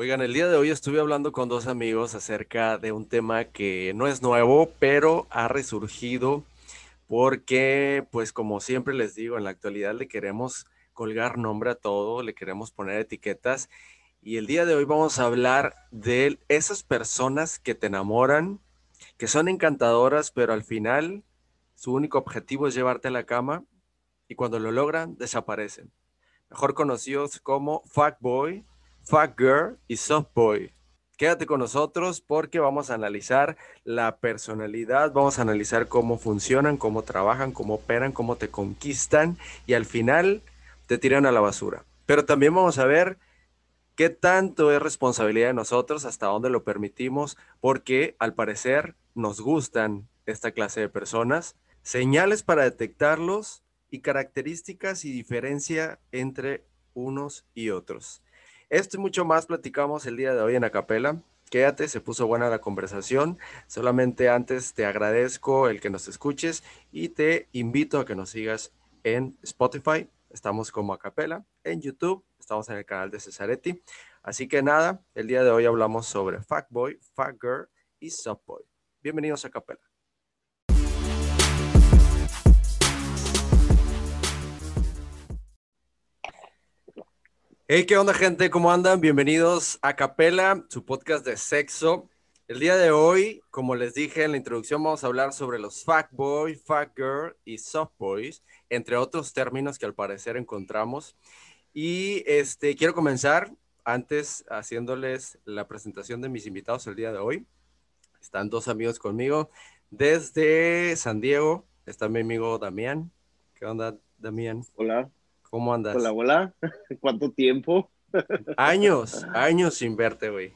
Oigan, el día de hoy estuve hablando con dos amigos acerca de un tema que no es nuevo, pero ha resurgido porque, pues como siempre les digo, en la actualidad le queremos colgar nombre a todo, le queremos poner etiquetas y el día de hoy vamos a hablar de esas personas que te enamoran, que son encantadoras, pero al final su único objetivo es llevarte a la cama y cuando lo logran desaparecen. Mejor conocidos como fuckboy Fuck Girl y Soft Boy. Quédate con nosotros porque vamos a analizar la personalidad, vamos a analizar cómo funcionan, cómo trabajan, cómo operan, cómo te conquistan y al final te tiran a la basura. Pero también vamos a ver qué tanto es responsabilidad de nosotros, hasta dónde lo permitimos, porque al parecer nos gustan esta clase de personas, señales para detectarlos y características y diferencia entre unos y otros. Esto y mucho más platicamos el día de hoy en Acapela. Quédate, se puso buena la conversación. Solamente antes te agradezco el que nos escuches y te invito a que nos sigas en Spotify. Estamos como Acapela, en YouTube, estamos en el canal de Cesaretti. Así que nada, el día de hoy hablamos sobre Fuckboy, Fuckgirl y Subboy. Bienvenidos a Acapela. Hey, ¿qué onda, gente? ¿Cómo andan? Bienvenidos a Capela, su podcast de sexo. El día de hoy, como les dije en la introducción, vamos a hablar sobre los fuckboy, fuckgirl y softboys, entre otros términos que al parecer encontramos. Y este, quiero comenzar antes haciéndoles la presentación de mis invitados el día de hoy. Están dos amigos conmigo. Desde San Diego está mi amigo Damián. ¿Qué onda, Damián? Hola. ¿Cómo andas? Hola, hola. ¿Cuánto tiempo? Años, años sin verte, güey.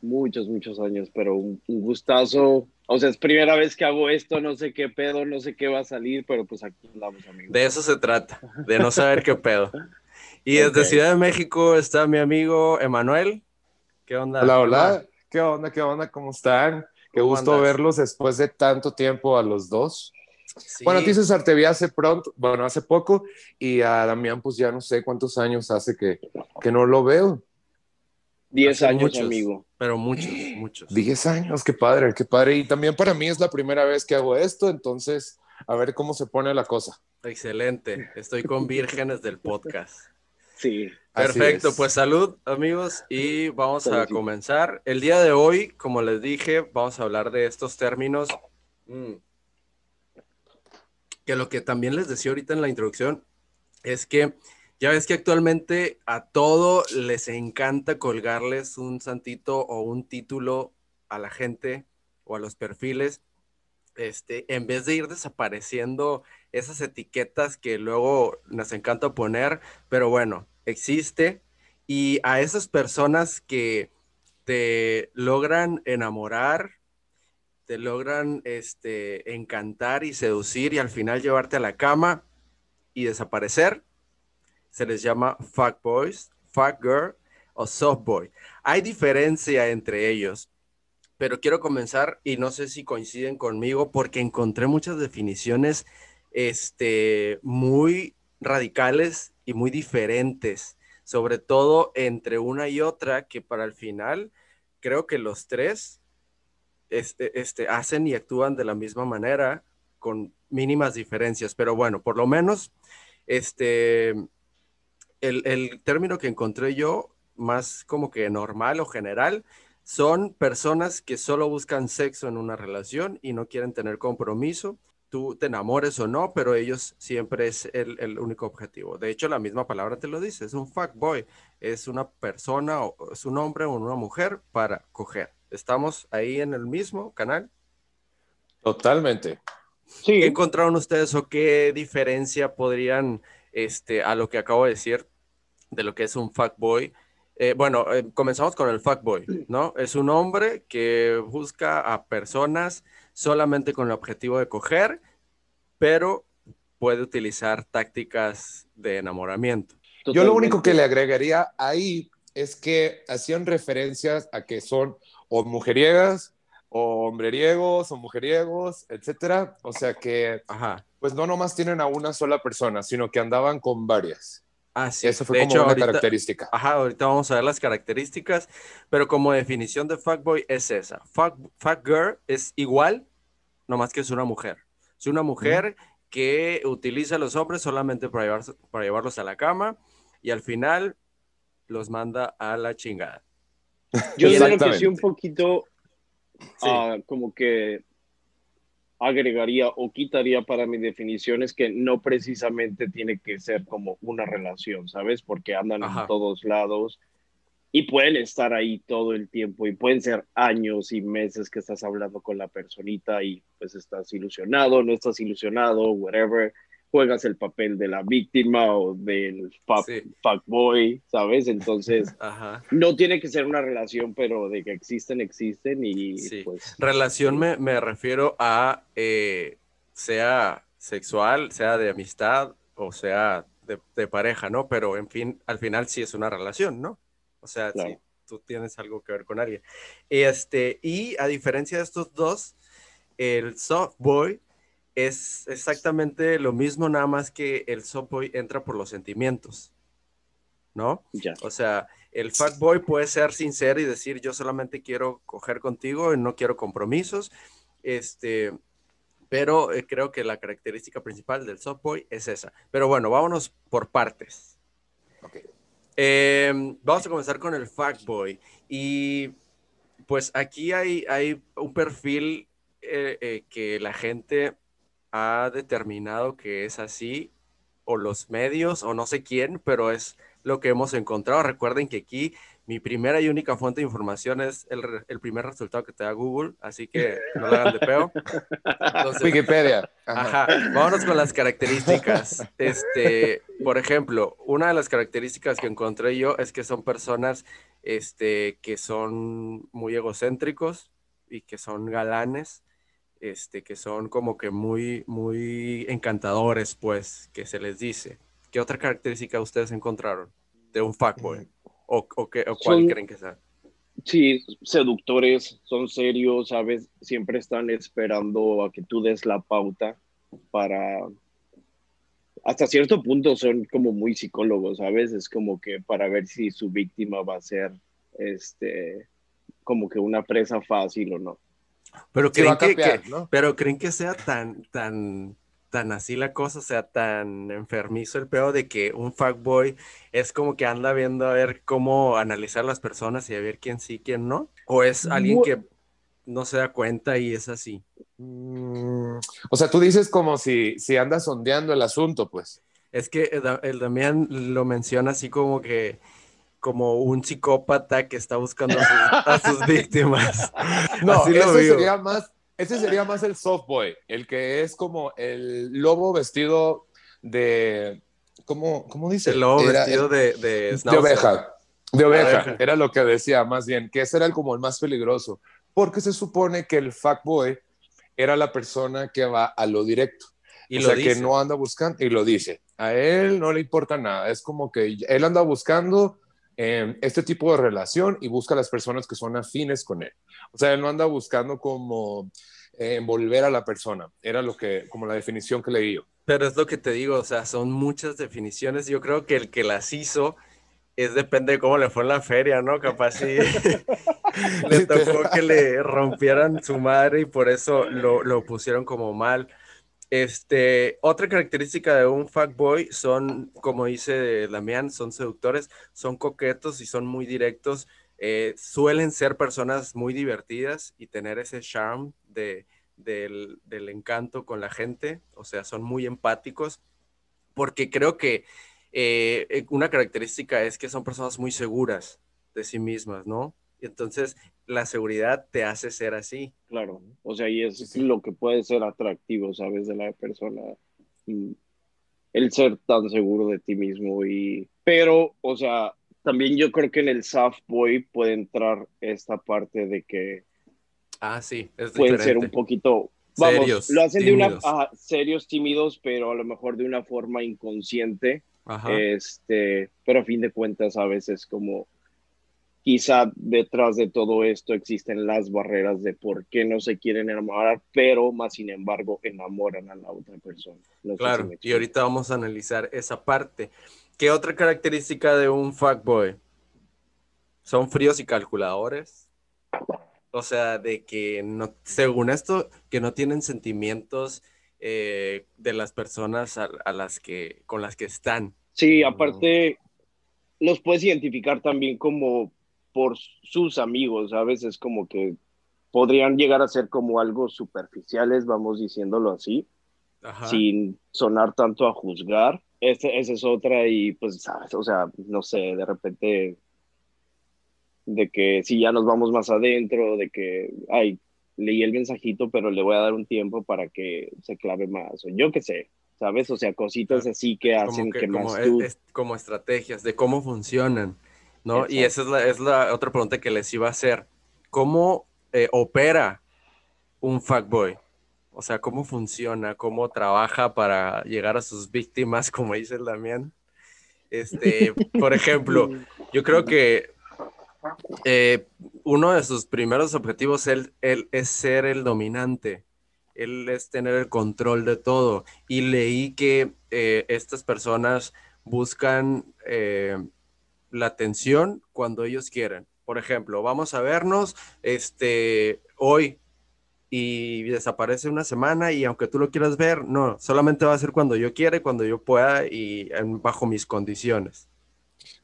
Muchos, muchos años, pero un, gustazo. O sea, es primera vez que hago esto, no sé qué pedo, no sé qué va a salir, pero pues aquí andamos, amigos. De eso se trata, de no saber qué pedo. Y desde Ciudad de México está mi amigo Emanuel. ¿Qué onda? Hola, hola. ¿Qué onda? ¿Qué onda? ¿Cómo están? Qué gusto verlos después de tanto tiempo a los dos. Bueno, a ti César te vi hace pronto, bueno, hace poco, y a Damián pues ya no sé cuántos años hace que, que no lo veo. Diez años, amigo. Pero muchos, muchos. Diez años, qué padre, qué padre. Y también para mí es la primera vez que hago esto, entonces a ver cómo se pone la cosa. Excelente, estoy con vírgenes del podcast. Sí. Perfecto, pues salud amigos y vamos a comenzar. El día de hoy, como les dije, vamos a hablar de estos términos. Mm, que lo que también les decía ahorita en la introducción es que ya ves que actualmente a todo les encanta colgarles un santito o un título a la gente o a los perfiles, este, en vez de ir desapareciendo esas etiquetas que luego nos encanta poner, pero bueno, existe. Y a esas personas que te logran enamorar te logran este, encantar y seducir y al final llevarte a la cama y desaparecer, se les llama fuck boys, fuck girl o soft boy. Hay diferencia entre ellos, pero quiero comenzar y no sé si coinciden conmigo porque encontré muchas definiciones este, muy radicales y muy diferentes, sobre todo entre una y otra, que para el final creo que los tres este, este, hacen y actúan de la misma manera con mínimas diferencias, pero bueno, por lo menos este, el, término que encontré yo, más como que normal o general, son personas que solo buscan sexo en una relación y no quieren tener compromiso. Tú te enamores o no, pero ellos siempre es el, único objetivo. De hecho, la misma palabra te lo dice, es un fuck boy, es una persona, es un hombre o una mujer para coger. ¿Estamos ahí en el mismo canal? Totalmente. Sí. ¿Qué encontraron ustedes o qué diferencia podrían, este, a lo que acabo de decir, de lo que es un fuckboy? Eh, bueno, eh, comenzamos con el fuckboy, ¿no? Es un hombre que busca a personas solamente con el objetivo de coger, pero puede utilizar tácticas de enamoramiento. Yo lo único que le agregaría ahí es que hacían referencias a que son o mujeriegas, o hombreriegos, o mujeriegos, etcétera. O sea que, Ajá. pues no nomás tienen a una sola persona, sino que andaban con varias. Ah, sí. Esa fue como una característica. Ajá, ahorita vamos a ver las características, pero como definición de fuckboy es esa. Fuck, fuck girl es igual, nomás que es una mujer. Es una mujer que utiliza a los hombres solamente para, para llevarlos a la cama y al final los manda a la chingada. Yo creo que sí un poquito ah, como que agregaría o quitaría para mi definición es que no precisamente tiene que ser como una relación, ¿sabes? Porque andan en todos lados y pueden estar ahí todo el tiempo y pueden ser años y meses que estás hablando con la personita y pues estás ilusionado, no estás ilusionado, whatever juegas el papel de la víctima o del fuck, boy, ¿sabes? Entonces, no tiene que ser una relación, pero de que existen, existen y pues... Relación me, me refiero a eh, sea sexual, sea de amistad o sea de, pareja, ¿no? Pero en fin, al final sí es una relación, ¿no? O sea, si tú tienes algo que ver con alguien. Este, y a diferencia de estos dos, el soft boy es exactamente lo mismo, nada más que el softboy entra por los sentimientos, ¿no? O sea, el fuckboy puede ser sincero y decir, yo solamente quiero coger contigo y no quiero compromisos, este, pero eh, creo que la característica principal del softboy es esa. Pero bueno, vámonos por partes. Em, vamos a comenzar con el fuckboy. Y pues aquí hay, hay un perfil eh, eh, que la gente ha determinado que es así, o los medios, o no sé quién, pero es lo que hemos encontrado. Recuerden que aquí mi primera y única fuente de información es el, primer resultado que te da Google, así que no lo hagan de peo. Wikipedia. Ajá. vámonos con las características. Este, por ejemplo, una de las características que encontré yo es que son personas este, que son muy egocéntricos y que son galanes este, que son como que muy, muy encantadores, pues, que se les dice. ¿Qué otra característica ustedes encontraron de un fuckboy? ¿O, o, qué, o cuál creen que sea? Sí, seductores, son serios, ¿sabes? Siempre están esperando a que tú des la pauta para... Hasta cierto punto son como muy psicólogos, ¿sabes? Es como que para ver si su víctima va a ser, este, como que una presa fácil o no. Pero creen, que, pero creen que sea tan, tan, tan así la cosa, o sea, tan enfermizo el peor de que un fuckboy es como que anda viendo a ver cómo analizar las personas y a ver quién sí, quién no. O es alguien que no se da cuenta y es así. Mm, o sea, tú dices como si, si andas sondeando el asunto, pues. Es que el Damián lo menciona así como que como un psicópata que está buscando a sus, víctimas. No, ese sería más, ese sería más el soft boy, el que es como el lobo vestido de, ¿cómo, cómo dice? El lobo vestido de, de, oveja. De oveja, era lo que decía más bien, que ese era el, como el más peligroso, porque se supone que el boy era la persona que va a lo directo. Y o sea, que no anda buscando, y lo dice. A él no le importa nada, es como que él anda buscando este tipo de relación y busca a las personas que son afines con él. O sea, él no anda buscando como eh, envolver a la persona. Era lo que, como la definición que leí yo. Pero es lo que te digo, o sea, son muchas definiciones. Yo creo que el que las hizo es depende de cómo le fue en la feria, ¿no? Capaz sí le tocó que le rompieran su madre y por eso lo, lo pusieron como mal. Este, otra característica de un fuckboy son, como dice Damián, son seductores, son coquetos y son muy directos. Eh, suelen ser personas muy divertidas y tener ese charm de, del, encanto con la gente, o sea, son muy empáticos, porque creo que eh, eh, una característica es que son personas muy seguras de sí mismas, ¿no? Y entonces la seguridad te hace ser así. Claro, o sea, y es lo que puede ser atractivo, ¿sabes? De la persona. El ser tan seguro de ti mismo y... Pero, o sea, también yo creo que en el soft boy puede entrar esta parte de que... Ah, sí, es Pueden ser un poquito... Vamos, serios, lo hacen de una... serios, tímidos, pero a lo mejor de una forma inconsciente. Este, pero a fin de cuentas a veces como quizá detrás de todo esto existen las barreras de por qué no se quieren enamorar, pero más sin embargo enamoran a la otra persona. claro, y ahorita vamos a analizar esa parte. ¿Qué otra característica de un fuckboy? Son fríos y calculadores. O sea, de que no, según esto, que no tienen sentimientos eh, de las personas a, las que, con las que están. Sí, aparte, los puedes identificar también como por sus amigos, a veces como que podrían llegar a ser como algo superficiales, vamos diciéndolo así, sin sonar tanto a juzgar. esa es otra y pues, ¿sabes? o sea, no sé, de repente de que si ya nos vamos más adentro, de que, ay, leí el mensajito, pero le voy a dar un tiempo para que se clave más, o yo qué sé, ¿sabes? O sea, cositas así que hacen que, más como, como estrategias de cómo funcionan, ¿no? Y esa es la, es la otra pregunta que les iba a hacer. ¿Cómo eh, opera un fuckboy? O sea, ¿cómo funciona? ¿Cómo trabaja para llegar a sus víctimas, como dice el Damián? Este, por ejemplo, yo creo que eh, uno de sus primeros objetivos él, es ser el dominante. Él es tener el control de todo. Y leí que eh, estas personas buscan la atención cuando ellos quieren. Por ejemplo, vamos a vernos este, hoy y desaparece una semana y aunque tú lo quieras ver, no, solamente va a ser cuando yo quiera y cuando yo pueda y bajo mis condiciones.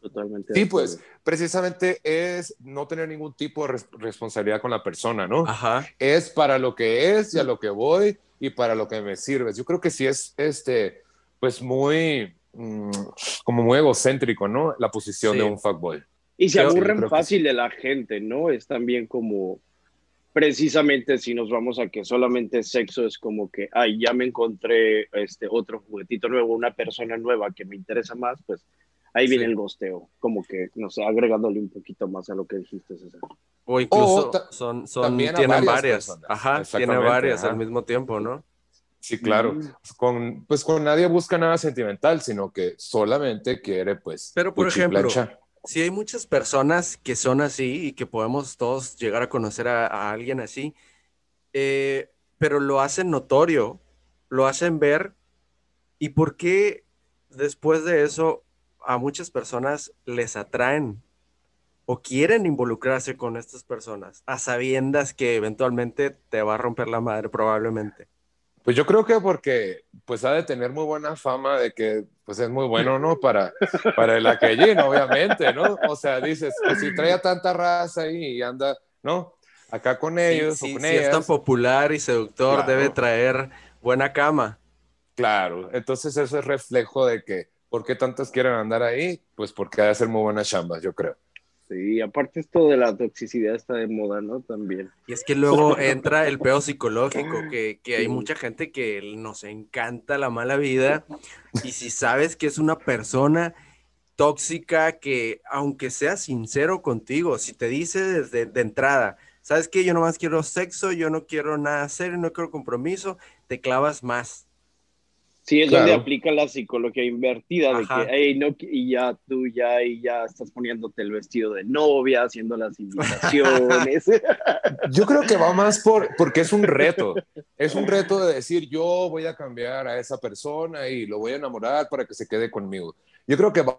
Totalmente. Sí, pues precisamente es no tener ningún tipo de responsabilidad con la persona, ¿no? Ajá. Es para lo que es y a lo que voy y para lo que me sirves. Yo creo que sí es, este, pues muy, mm, como muy egocéntrico, ¿no? La posición de un fuckboy. Y se aburren fácil de la gente, ¿no? Es también como, precisamente si nos vamos a que solamente sexo es como que, ay, ya me encontré este otro juguetito nuevo, una persona nueva que me interesa más, pues ahí viene el gosteo, como que, no sé, agregándole un poquito más a lo que dijiste, César. O incluso son, son, tienen varias, ajá, tiene varias al mismo tiempo, ¿no? Sí, claro. Mm. Con, pues con nadie busca nada sentimental, sino que solamente quiere, pues. Pero por ejemplo, si hay muchas personas que son así y que podemos todos llegar a conocer a, alguien así, eh, pero lo hacen notorio, lo hacen ver. ¿Y por qué después de eso a muchas personas les atraen o quieren involucrarse con estas personas a sabiendas que eventualmente te va a romper la madre probablemente? Pues yo creo que porque pues ha de tener muy buena fama de que pues es muy bueno, ¿no? Para, para el aquellín, obviamente, ¿no? O sea, dices, pues si trae a tanta raza ahí y anda, ¿no? Acá con ellos sí, si es tan popular y seductor, debe traer buena cama. Claro, entonces eso es reflejo de que, ¿por qué tantos quieren andar ahí? Pues porque ha de ser muy buenas chambas, yo creo. Sí, aparte esto de la toxicidad está de moda, ¿no? También. Y es que luego entra el peor psicológico, que, que, hay mucha gente que nos encanta la mala vida y si sabes que es una persona tóxica que aunque sea sincero contigo, si te dice desde de entrada, sabes que yo nomás quiero sexo, yo no quiero nada serio, no quiero compromiso, te clavas más. Sí, es donde aplica la psicología invertida, de que, no, y ya tú ya, y ya estás poniéndote el vestido de novia, haciendo las invitaciones. Yo creo que va más por, porque es un reto, es un reto de decir, yo voy a cambiar a esa persona y lo voy a enamorar para que se quede conmigo. Yo creo que va,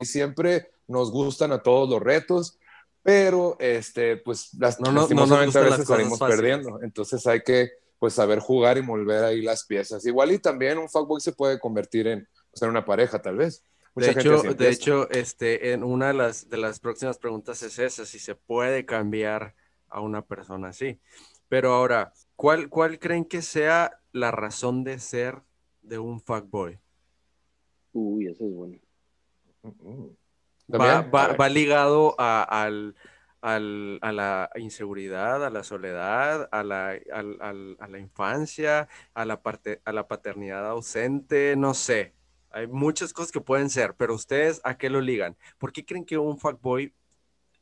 siempre nos gustan a todos los retos, pero este, pues las, no, no, no, a veces salimos perdiendo, entonces hay que pues saber jugar y mover ahí las piezas. Igual y también un fuckboy se puede convertir en, pues, en una pareja, tal vez. de hecho, de hecho este, en una de las, de las próximas preguntas es esa, si se puede cambiar a una persona así. Pero ahora, ¿cuál, cuál creen que sea la razón de ser de un fuckboy? Uy, eso es bueno. Va, va, ligado a, al, al, a la inseguridad, a la soledad, a la, a la infancia, a la, parte, a la paternidad ausente, no sé. Hay muchas cosas que pueden ser, pero ustedes a qué lo ligan? ¿Por qué creen que un fuckboy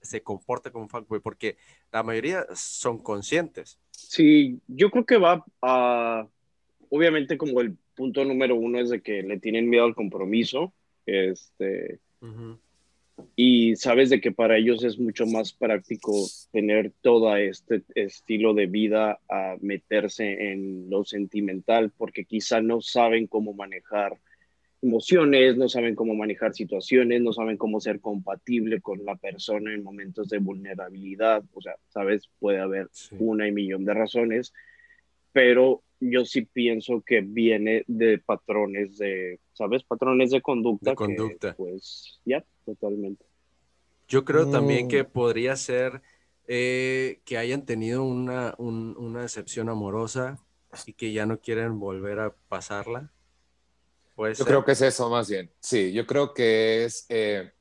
se comporta como un fuckboy? Porque la mayoría son conscientes. Sí, yo creo que va a, obviamente como el punto número uno es de que le tienen miedo al compromiso, este, y sabes de que para ellos es mucho más práctico tener todo este estilo de vida a meterse en lo sentimental porque quizá no saben cómo manejar emociones, no saben cómo manejar situaciones, no saben cómo ser compatible con la persona en momentos de vulnerabilidad. O sea, sabes, puede haber una y millón de razones, pero yo sí pienso que viene de patrones de, ¿sabes? Patrones de conducta. De conducta. pues ya, totalmente. Yo creo también que podría ser eh, que hayan tenido una, una decepción amorosa y que ya no quieren volver a pasarla yo creo que es eso más bien. Sí, yo creo que es, eh,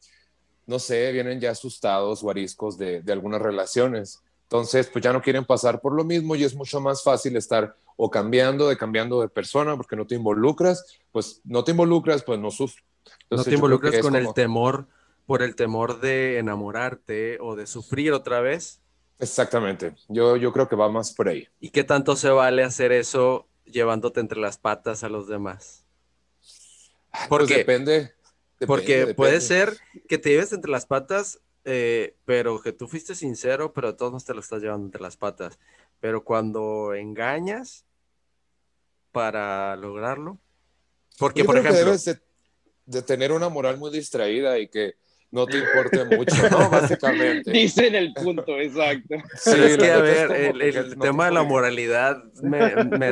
no sé, vienen ya asustados o ariscos de, de, algunas relaciones. Entonces, pues ya no quieren pasar por lo mismo y es mucho más fácil estar o cambiando, de cambiando de persona porque no te involucras, pues no te involucras, pues no no te involucras con el temor, por el temor de enamorarte o de sufrir otra vez. Exactamente, yo, yo creo que va más por ahí. ¿Y qué tanto se vale hacer eso llevándote entre las patas a los demás? Pues porque, depende, Porque puede ser que te lleves entre las patas, eh, pero que tú fuiste sincero, pero todos no te lo estás llevando entre las patas. Pero cuando engañas para lograrlo, porque por ejemplo... debes de tener una moral muy distraída y que no te importe mucho, ¿no? Básicamente. Dicen el punto, exacto. Sí, es que, a ver, el, tema de la moralidad me,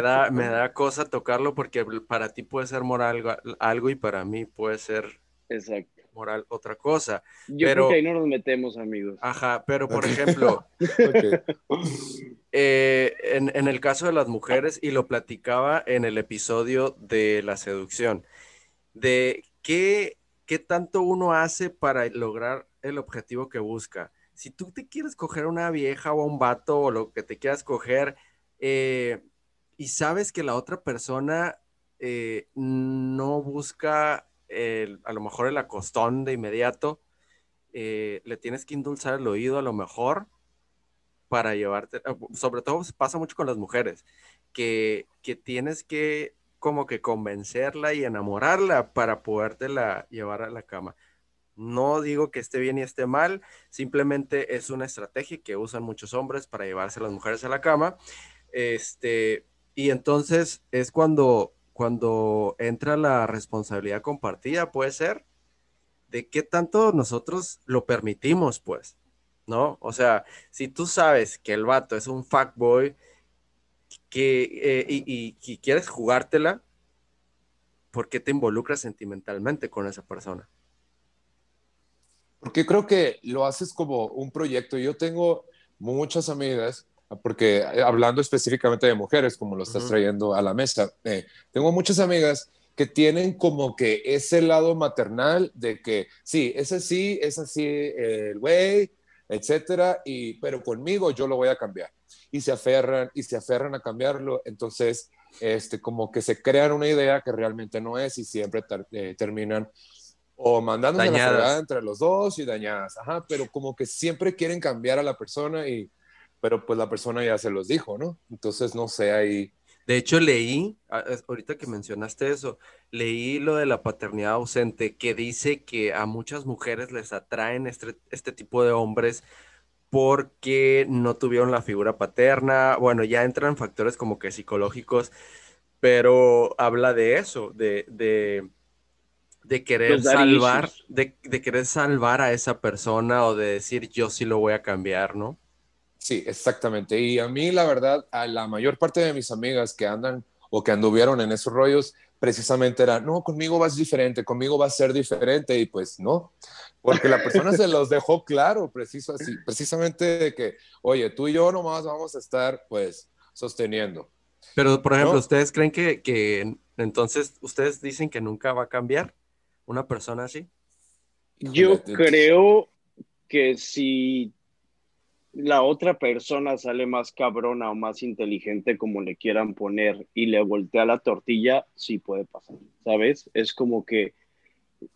da, me da cosa tocarlo porque para ti puede ser moral algo y para mí puede ser exacto. moral otra cosa. Yo creo que ahí no nos metemos, amigos. Ajá, pero por ejemplo, eh, en, en el caso de las mujeres, y lo platicaba en el episodio de la seducción, de qué qué tanto uno hace para lograr el objetivo que busca. Si tú te quieres coger una vieja o un vato o lo que te quieras coger eh, y sabes que la otra persona eh, no busca a lo mejor el acostón de inmediato, eh, le tienes que indulzar el oído a lo mejor para llevarte, sobre todo pasa mucho con las mujeres, que, que tienes que como que convencerla y enamorarla para podértela llevar a la cama. No digo que esté bien y esté mal, simplemente es una estrategia que usan muchos hombres para llevarse a las mujeres a la cama. Este, y entonces es cuando, cuando entra la responsabilidad compartida, puede ser, de qué tanto nosotros lo permitimos, pues, ¿no? O sea, si tú sabes que el vato es un fuckboy, que, eh, y, quieres jugártela, ¿por qué te involucras sentimentalmente con esa persona? Porque creo que lo haces como un proyecto. Yo tengo muchas amigas, porque eh, hablando específicamente de mujeres, como lo estás trayendo a la mesa, eh, tengo muchas amigas que tienen como que ese lado maternal de que sí, ese sí, es así el güey, etcétera, y pero conmigo yo lo voy a cambiar y se aferran y se aferran a cambiarlo, entonces este, como que se crean una idea que realmente no es y siempre eh, terminan o mandando la entre los dos y dañadas, ajá, pero como que siempre quieren cambiar a la persona y, pero pues la persona ya se los dijo, ¿no? Entonces no sé ahí. De hecho leí, ahorita que mencionaste eso, leí lo de la paternidad ausente que dice que a muchas mujeres les atraen este, este tipo de hombres porque no tuvieron la figura paterna. Bueno, ya entran factores como que psicológicos, pero habla de eso, de, de, querer salvar, de, de, querer salvar a esa persona o de decir yo sí lo voy a cambiar, ¿no? Sí, exactamente. Y a mí, la verdad, a la mayor parte de mis amigas que andan o que anduvieron en esos rollos, precisamente era, no, conmigo vas diferente, conmigo va a ser diferente, y pues no, porque la persona se los dejó claro, preciso así, precisamente de que, oye, tú y yo nomás vamos a estar, pues, sosteniendo. Pero, por ejemplo, ¿ustedes creen que, que entonces ustedes dicen que nunca va a cambiar una persona así? Yo creo que si la otra persona sale más cabrona o más inteligente, como le quieran poner, y le voltea la tortilla, sí puede pasar, ¿sabes? Es como que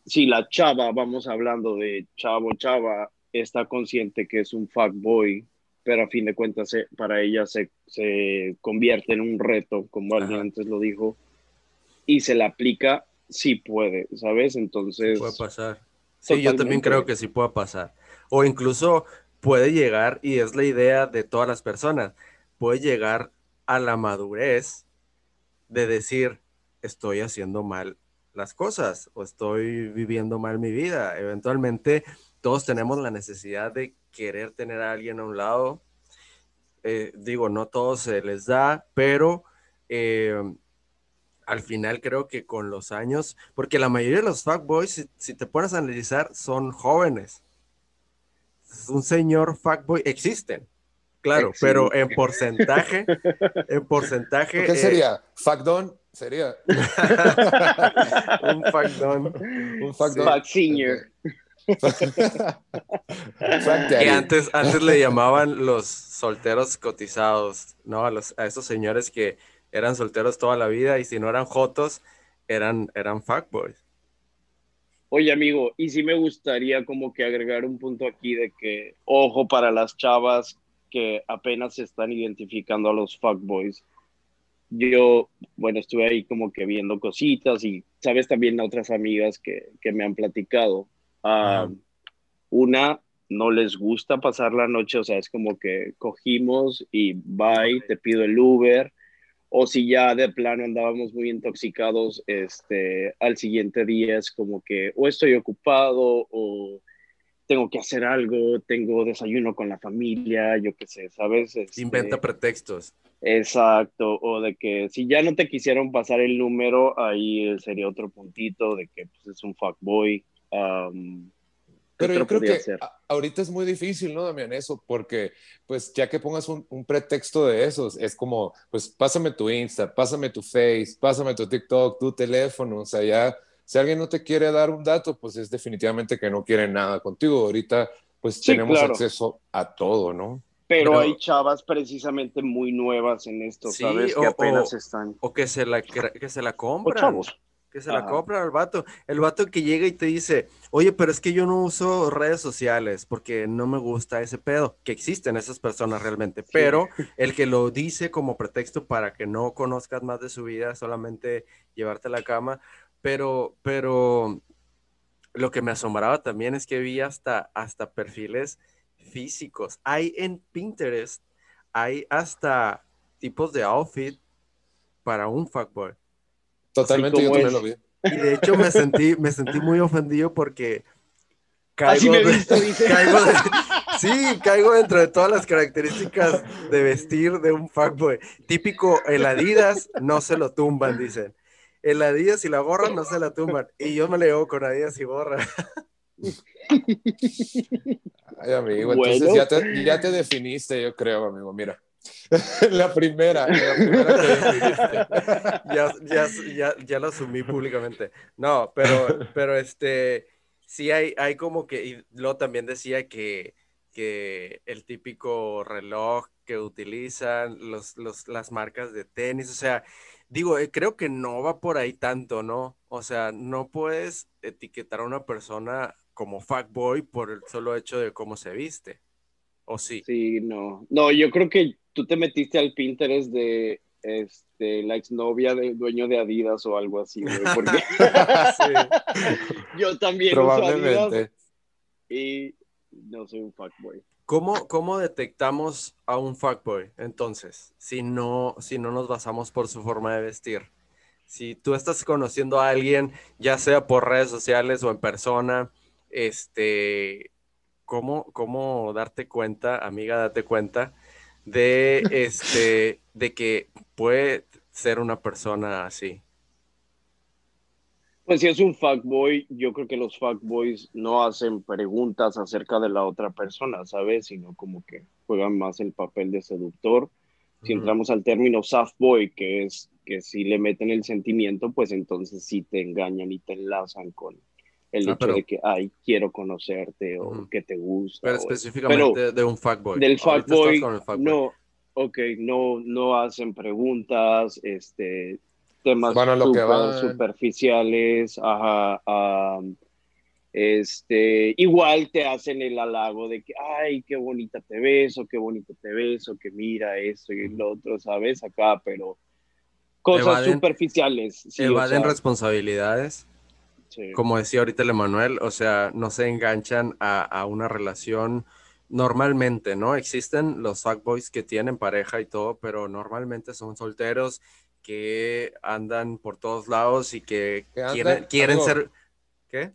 si la chava, vamos hablando de chavo, chava, está consciente que es un boy, pero a fin de cuentas para ella se, se, convierte en un reto, como alguien antes lo dijo, y se la aplica, sí puede, ¿sabes? Entonces... puede pasar. Sí, yo también creo que sí puede pasar. O incluso puede llegar, y es la idea de todas las personas, puede llegar a la madurez de decir, estoy haciendo mal las cosas o estoy viviendo mal mi vida. Eventualmente todos tenemos la necesidad de querer tener a alguien a un lado. Eh, digo, no todos se les da, pero eh, al final creo que con los años, porque la mayoría de los fuckboys, si, si te pones a analizar, son jóvenes. Un señor fuckboy existen, claro, pero en porcentaje, en porcentaje. ¿Qué sería? Eh, ¿Fuckdon? Sería. un fuckdon. Un fuckdon. senior. que antes, antes le llamaban los solteros cotizados, ¿no? A, los, a esos señores que eran solteros toda la vida y si no eran jotos, eran, eran fuckboys. Oye, amigo, y sí me gustaría como que agregar un punto aquí de que, ojo para las chavas que apenas se están identificando a los fuckboys. Yo, bueno, estuve ahí como que viendo cositas y, sabes, también a otras amigas que, que me han platicado. Ah, una, no les gusta pasar la noche, o sea, es como que cogimos y bye, te pido el Uber o si ya de plano andábamos muy intoxicados, este, al siguiente día es como que o estoy ocupado o tengo que hacer algo, tengo desayuno con la familia, yo qué sé, ¿sabes? Este, Inventa pretextos. Exacto, o de que si ya no te quisieron pasar el número, ahí sería otro puntito de que pues, es un fuckboy. Um, pero yo creo que ahorita es muy difícil, ¿no, Damián? Eso, porque pues ya que pongas un, pretexto de esos, es como, pues pásame tu Insta, pásame tu Face, pásame tu TikTok, tu teléfono, o sea, ya, si alguien no te quiere dar un dato, pues es definitivamente que no quiere nada contigo. Ahorita, pues tenemos acceso a todo, ¿no? Pero, hay chavas precisamente muy nuevas en esto, ¿sabes? que apenas están. O que se la, que se la compran. O que se la compra al vato. El vato que llega y te dice, oye, pero es que yo no uso redes sociales porque no me gusta ese pedo, que existen esas personas realmente, pero el que lo dice como pretexto para que no conozcas más de su vida, solamente llevarte a la cama, pero, pero lo que me asombraba también es que vi hasta, hasta perfiles físicos. Hay en Pinterest, hay hasta tipos de outfit para un fuckboy. Totalmente, yo también lo vi. Y de hecho me sentí, me sentí muy ofendido porque caigo, caigo sí, caigo dentro de todas las características de vestir de un fuckboy. Típico, el Adidas no se lo tumban, dicen. El Adidas y la gorra no se la tumban. Y yo me le llevo con Adidas y gorra. Ay, amigo, entonces ya, te, ya te definiste, yo creo, amigo. Mira. la primera, la primera ya, ya, ya, ya, lo asumí públicamente. No, pero, pero este, sí hay, hay como que, y lo también decía que, que el típico reloj que utilizan, los, los, las marcas de tenis, o sea, digo, eh, creo que no va por ahí tanto, ¿no? O sea, no puedes etiquetar a una persona como fuckboy por el solo hecho de cómo se viste. ¿O sí? Sí, no. No, yo creo que tú te metiste al Pinterest de este, la exnovia del dueño de Adidas o algo así, porque yo también Probablemente. uso Adidas y no soy un fuckboy. ¿Cómo, ¿Cómo detectamos a un fuckboy entonces, si no, si no nos basamos por su forma de vestir? Si tú estás conociendo a alguien, ya sea por redes sociales o en persona, este, cómo, cómo darte cuenta, amiga, date cuenta de, este, de que puede ser una persona así. Pues si es un fuckboy, yo creo que los fuckboys no hacen preguntas acerca de la otra persona, ¿sabes? Sino como que juegan más el papel de seductor. Si entramos al término soft boy, que es que si le meten el sentimiento, pues entonces sí te engañan y te enlazan con, el ah, hecho de que, ay, quiero conocerte o que te gusta. Pero específicamente de un fuckboy. Del fuckboy, no, ok, no, no hacen preguntas, este, temas superficiales, ajá, este, igual te hacen el halago de que, ay, qué bonita te ves, o qué bonito te ves, o que mira eso y lo otro, ¿sabes? Acá, pero cosas superficiales. Sí, evaden responsabilidades. Como decía ahorita el Emanuel, o sea, no se enganchan a, una relación normalmente, ¿no? Existen los fuckboys que tienen pareja y todo, pero normalmente son solteros que andan por todos lados y que, quieren, ser... ¿Qué?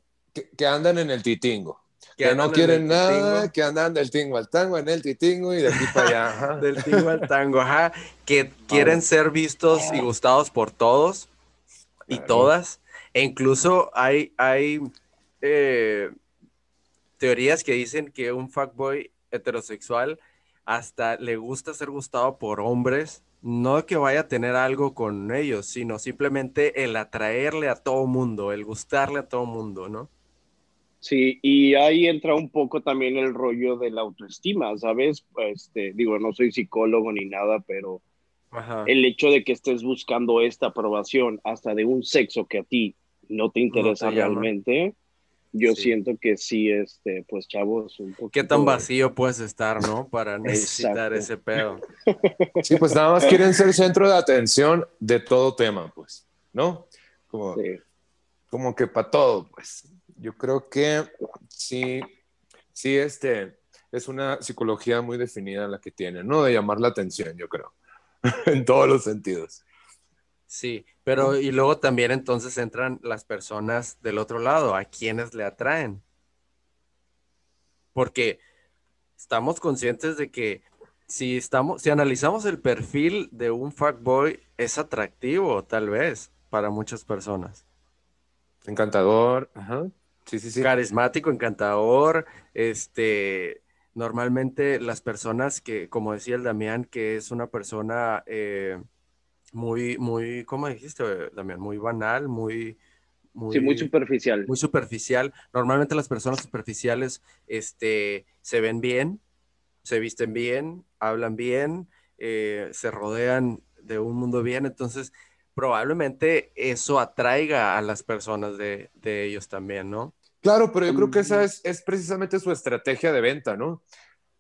Que, andan en el titingo. Que, no quieren nada, que andan del tingo al tango, en el titingo y de aquí para allá. del tingo al tango, ajá. Que quieren ser vistos y gustados por todos y todas. E incluso hay, hay eh, teorías que dicen que un fuckboy heterosexual hasta le gusta ser gustado por hombres, no que vaya a tener algo con ellos, sino simplemente el atraerle a todo mundo, el gustarle a todo mundo, ¿no? Sí, y ahí entra un poco también el rollo de la autoestima, ¿sabes? Este, digo, no soy psicólogo ni nada, pero el hecho de que estés buscando esta aprobación hasta de un sexo que a ti no te interesa realmente, yo siento que sí, este, pues chavos, un poco. ¿Qué tan vacío puedes estar, no? Para necesitar ese pedo. Sí, pues nada más quieren ser centro de atención de todo tema, pues, ¿no? Como, como que para todo, pues. Yo creo que sí, sí, este, es una psicología muy definida la que tiene, ¿no? De llamar la atención, yo creo, en todos los sentidos. Sí, pero y luego también entonces entran las personas del otro lado, a quienes le atraen. Porque estamos conscientes de que si estamos, si analizamos el perfil de un fuckboy, es atractivo, tal vez, para muchas personas. Encantador, ajá. Sí, sí, sí. Carismático, encantador. Este, normalmente las personas que, como decía el Damián, que es una persona eh, muy, muy, ¿cómo dijiste, Damián? Muy banal, muy... Muy, muy superficial. Muy superficial. Normalmente las personas superficiales este, se ven bien, se visten bien, hablan bien, eh, se rodean de un mundo bien, entonces probablemente eso atraiga a las personas de, de ellos también, ¿no? Claro, pero yo creo que esa es, es, precisamente su estrategia de venta, ¿no?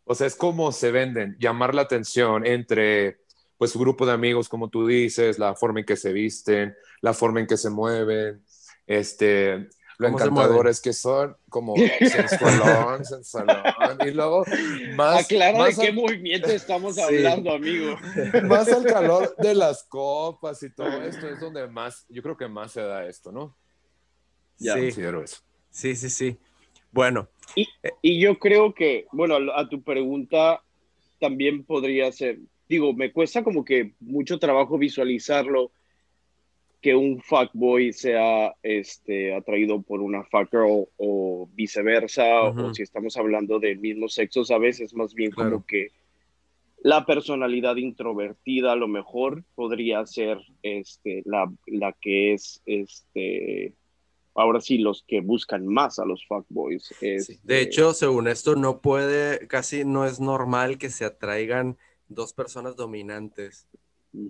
O sea, es como se venden, llamar la atención entre pues su grupo de amigos, como tú dices, la forma en que se visten, la forma en que se mueven, este, lo encantadores que son, como sensualón, sensualón, y luego más... Aclara de qué movimiento estamos hablando, amigo. Más al calor de las copas y todo esto es donde más, yo creo que más se da esto, ¿no? Ya, sí. considero eso. Sí, sí, sí. Bueno. Y, y yo creo que, bueno, a tu pregunta también podría ser, digo, me cuesta como que mucho trabajo visualizarlo que un fuckboy sea este, atraído por una fuckgirl o viceversa, o si estamos hablando del mismo sexo, ¿sabes? Es más bien como que la personalidad introvertida a lo mejor podría ser este, la, la que es, este, ahora sí, los que buscan más a los fuckboys. De este hecho, según esto, no puede, casi no es normal que se atraigan dos personas dominantes,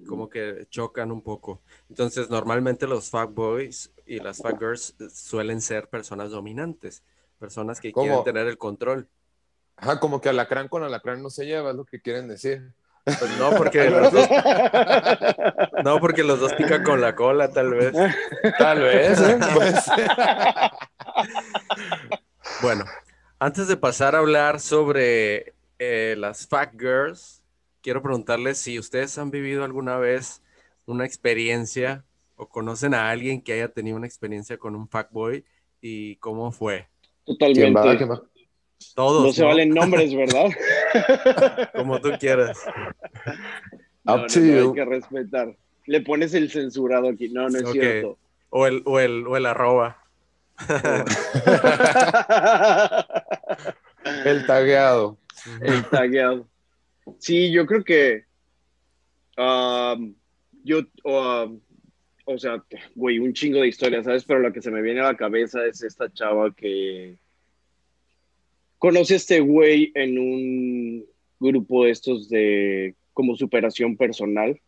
como que chocan un poco. Entonces, normalmente los boys y las girls suelen ser personas dominantes, personas que quieren tener el control. Ajá, como que alacrán con alacrán no se lleva, es lo que quieren decir. Pues no, porque los dos, no, porque los dos pican con la cola, tal vez. Tal vez, ¿eh? pues. Bueno, antes de pasar a hablar sobre eh, las fat girls, quiero preguntarles si ustedes han vivido alguna vez una experiencia o conocen a alguien que haya tenido una experiencia con un fuckboy y cómo fue. Totalmente. Todos. No se valen nombres, ¿verdad? Como tú quieras. Up to you. Hay que respetar. Le pones el censurado aquí. No, no es cierto. O el, o el, o el arroba. el tagueado. El tagueado. Sí, yo creo que yo, o sea, güey, un chingo de historias, ¿sabes? Pero lo que se me viene a la cabeza es esta chava que conoce a este güey en un grupo de estos de como superación personal.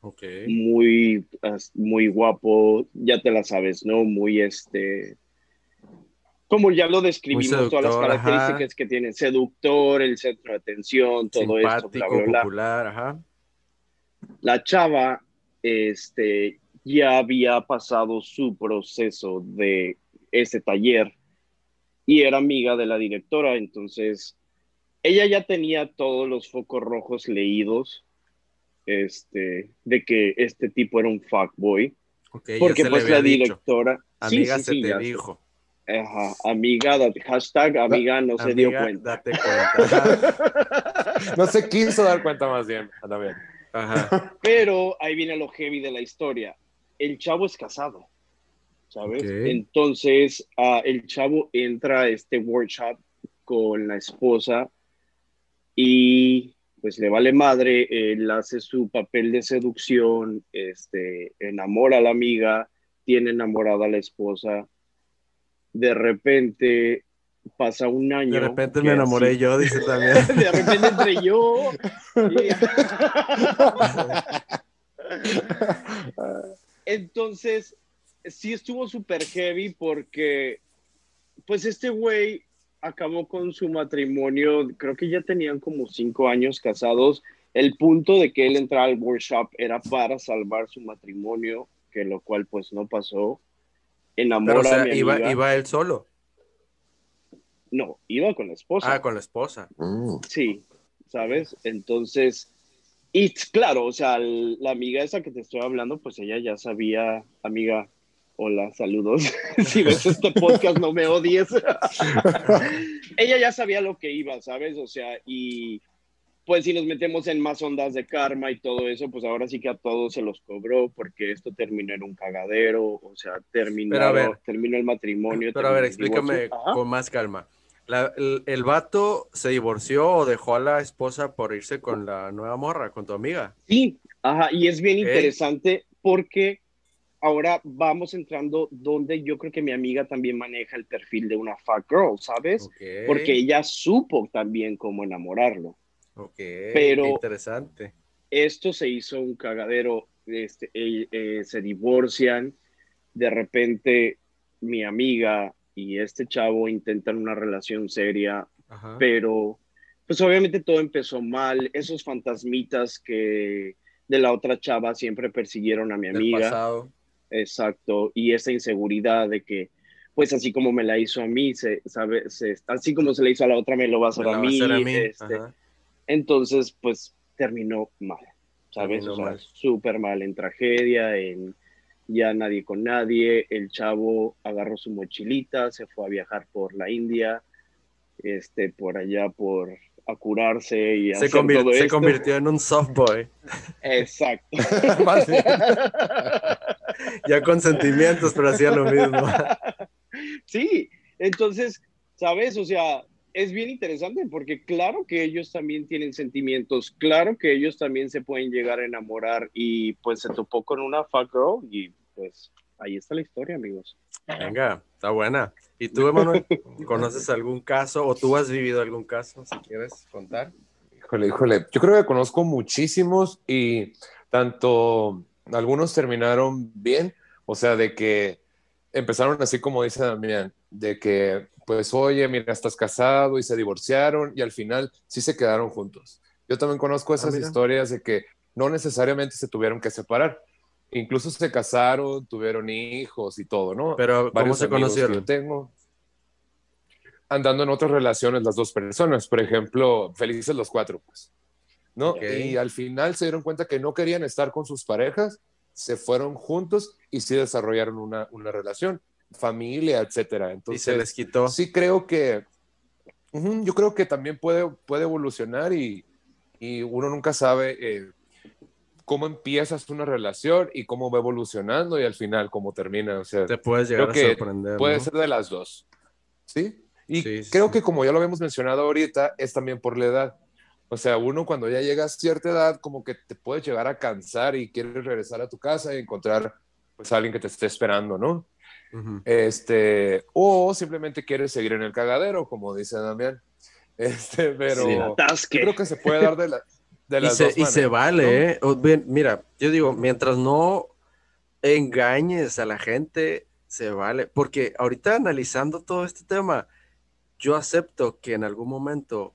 Ok. Muy, muy guapo, ya te la sabes, ¿no? Muy este como ya lo describimos, todas las características que tiene, seductor, el centro de atención, todo esto, bla, bla, popular, ajá. La chava este, ya había pasado su proceso de ese taller y era amiga de la directora, entonces ella ya tenía todos los focos rojos leídos este, de que este tipo era un fuckboy. porque pues la directora... Amiga se te dijo. Ajá, amiga, hashtag amiga no se dio cuenta. Date cuenta. no se quiso dar cuenta más bien. bien. Ajá. Pero ahí viene lo heavy de la historia. El chavo es casado, ¿sabes? Entonces, uh, el chavo entra a este workshop con la esposa y pues le vale madre, él hace su papel de seducción, este, enamora a la amiga, tiene enamorada a la esposa de repente pasa un año. De repente me enamoré yo, dice también. de repente entre yo. Entonces, sí estuvo súper heavy porque, pues este güey acabó con su matrimonio, creo que ya tenían como cinco años casados. El punto de que él entrara al workshop era para salvar su matrimonio, que lo cual pues no pasó enamora a iba, iba él solo. No, iba con la esposa. Ah, con la esposa. Mm. Sí, ¿sabes? Entonces, y claro, o sea, la amiga esa que te estoy hablando, pues ella ya sabía, amiga, hola, saludos. si ves este podcast, no me odies. ella ya sabía lo que iba, ¿sabes? O sea, y pues si nos metemos en más ondas de karma y todo eso, pues ahora sí que a todos se los cobró porque esto terminó en un cagadero, o sea, terminó, terminó el matrimonio. Pero a ver, explícame con más calma. el, vato se divorció o dejó a la esposa por irse con la nueva morra, con tu amiga? Sí, ajá, y es bien interesante porque ahora vamos entrando donde yo creo que mi amiga también maneja el perfil de una fat girl, ¿sabes? Porque ella supo también cómo enamorarlo. Ok, pero interesante. Esto se hizo un cagadero, este, eh, eh, se divorcian, de repente mi amiga y este chavo intentan una relación seria, pero pues obviamente todo empezó mal, esos fantasmitas que de la otra chava siempre persiguieron a mi amiga. Exacto, y esa inseguridad de que pues así como me la hizo a mí, se, sabe, así como se le hizo a la otra, me lo va a hacer, a, mí. Este, entonces, pues terminó mal, ¿sabes? súper mal en tragedia, en ya nadie con nadie. El chavo agarró su mochilita, se fue a viajar por la India, este, por allá por a curarse y se, se convirtió en un soft boy. Exacto. ya con sentimientos, pero hacía lo mismo. sí, entonces, ¿sabes? O sea, es bien interesante porque claro que ellos también tienen sentimientos, claro que ellos también se pueden llegar a enamorar y pues se topó con una fuck girl y pues ahí está la historia, amigos. Venga, está buena. ¿Y tú, Emanuel, conoces algún caso o tú has vivido algún caso, si quieres contar? Híjole, híjole, yo creo que conozco muchísimos y tanto algunos terminaron bien, o sea, de que empezaron así como dice Damián, de que pues oye, mira, estás casado y se divorciaron y al final sí se quedaron juntos. Yo también conozco ah, esas historias de que no necesariamente se tuvieron que separar. Incluso se casaron, tuvieron hijos y todo, ¿no? Pero ¿cómo se conocieron? yo tengo andando en otras relaciones las dos personas, por ejemplo, felices los cuatro, pues. ¿No? Y al final se dieron cuenta que no querían estar con sus parejas, se fueron juntos y sí desarrollaron una, una relación familia, etcétera. Entonces, y se les quitó. Sí creo que, yo creo que también puede, puede evolucionar y, y uno nunca sabe eh, cómo empiezas una relación y cómo va evolucionando y al final cómo termina. O sea, te puedes llegar a sorprender. Puede ser de las dos. ¿Sí? Y creo que como ya lo habíamos mencionado ahorita, es también por la edad. O sea, uno cuando ya llega a cierta edad, como que te puedes llegar a cansar y quieres regresar a tu casa y encontrar pues a alguien que te esté esperando, ¿no? Este, o simplemente quieres seguir en el cagadero, como dice Damián. Este, pero creo que se puede dar de, la, de las y se, Y se vale, ¿eh? mira, yo digo, mientras no engañes a la gente, se vale. Porque ahorita analizando todo este tema, yo acepto que en algún momento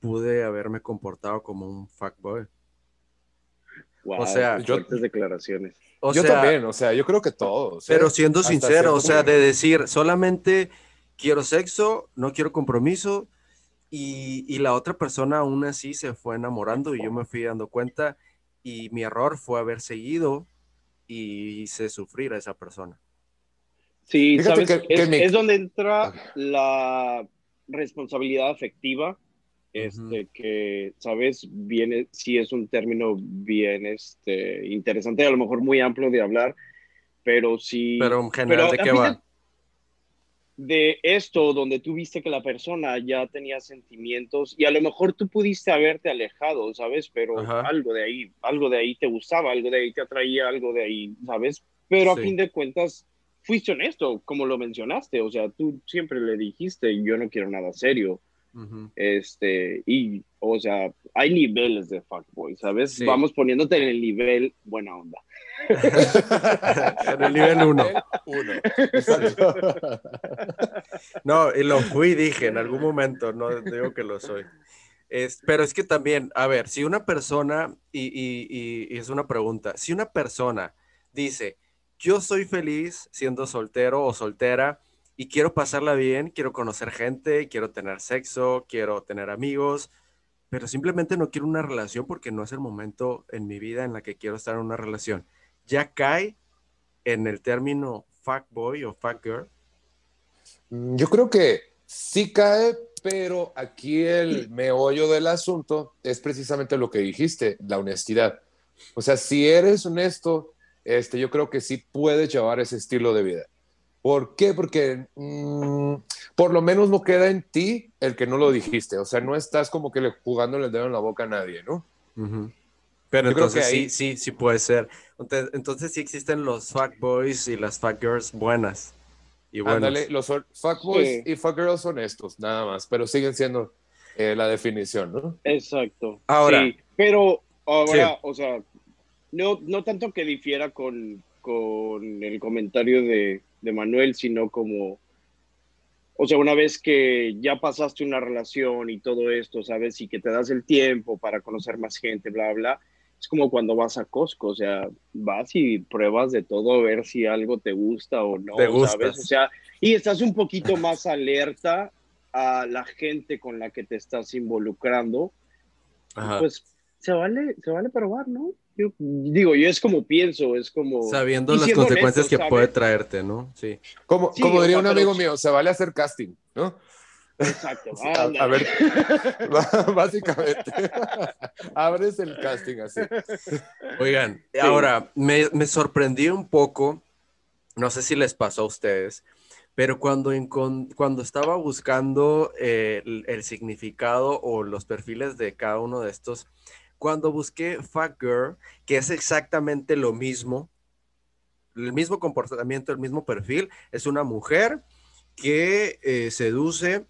pude haberme comportado como un fuckboy. Wow, o sea, fuertes declaraciones yo también, o sea, yo creo que todos. Pero siendo sincero, o sea, de decir, solamente quiero sexo, no quiero compromiso, y, la otra persona aún así se fue enamorando y yo me fui dando cuenta y mi error fue haber seguido y hice sufrir a esa persona. Sí, sabes, es, donde entra la responsabilidad afectiva, este, que, sabes, viene, sí es un término bien este, interesante, a lo mejor muy amplio de hablar, pero sí... Pero en general, ¿de qué va? De esto, donde tú viste que la persona ya tenía sentimientos y a lo mejor tú pudiste haberte alejado, ¿sabes? Pero algo de ahí, algo de ahí te gustaba, algo de ahí te atraía, algo de ahí, ¿sabes? Pero a fin de cuentas, fuiste honesto, como lo mencionaste, o sea, tú siempre le dijiste, yo no quiero nada serio. Este, y, o sea, hay niveles de fuckboy, ¿sabes? Vamos poniéndote en el nivel buena onda. en el nivel uno. no, y lo fui, dije, en algún momento, no digo que lo soy. Es, pero es que también, a ver, si una persona, y, y, y es una pregunta, si una persona dice, yo soy feliz siendo soltero o soltera y quiero pasarla bien, quiero conocer gente, quiero tener sexo, quiero tener amigos, pero simplemente no quiero una relación porque no es el momento en mi vida en la que quiero estar en una relación. ¿Ya cae en el término fuckboy o fuckgirl? Mm, yo creo que sí cae, pero aquí el meollo del asunto es precisamente lo que dijiste, la honestidad. O sea, si eres honesto, este, yo creo que sí puedes llevar ese estilo de vida. ¿Por qué? Porque mm, por lo menos no queda en ti el que no lo dijiste. O sea, no estás como que le jugando el dedo en la boca a nadie, ¿no? Pero entonces sí, sí, sí puede ser. Entonces, entonces sí existen los fuckboys y las fuckgirls buenas. Y Ándale, los fuckboys y fuckgirls son estos, nada más. Pero siguen siendo eh, la definición, ¿no? Exacto. Ahora. Sí, pero ahora, o sea, no, no tanto que difiera con, con el comentario de, de, Manuel, sino como, o sea, una vez que ya pasaste una relación y todo esto, ¿sabes? Y que te das el tiempo para conocer más gente, bla, bla. Es como cuando vas a Costco, o sea, vas y pruebas de todo a ver si algo te gusta o no, ¿sabes? O sea, y estás un poquito más alerta a la gente con la que te estás involucrando. Pues se vale, se vale probar, ¿no? Digo, yo es como pienso, es como... Sabiendo las consecuencias que puede traerte, ¿no? Sí. Como, como diría un amigo mío, se vale hacer casting, ¿no? Exacto. a, ver, básicamente, abres el casting así. Oigan, ahora, me, me sorprendí un poco, no sé si les pasó a ustedes, pero cuando, cuando estaba buscando eh, el, significado o los perfiles de cada uno de estos, cuando busqué Fuck Girl, que es exactamente lo mismo, el mismo comportamiento, el mismo perfil, es una mujer que eh, seduce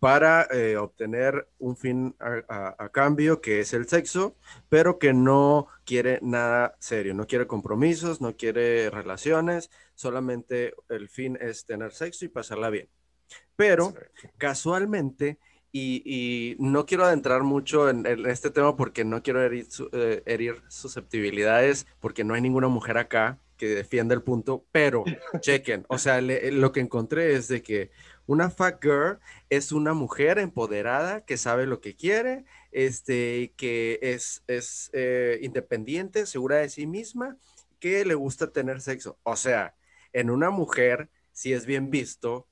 para eh, obtener un fin a, cambio, que es el sexo, pero que no quiere nada serio, no quiere compromisos, no quiere relaciones, solamente el fin es tener sexo y pasarla bien. Pero casualmente y, no quiero adentrar mucho en, este tema porque no quiero eh, herir, susceptibilidades, porque no hay ninguna mujer acá que defienda el punto, pero chequen, o sea, lo que encontré es de que una fat girl es una mujer empoderada que sabe lo que quiere, este, que es, es eh, independiente, segura de sí misma, que le gusta tener sexo. O sea, en una mujer, si es bien visto,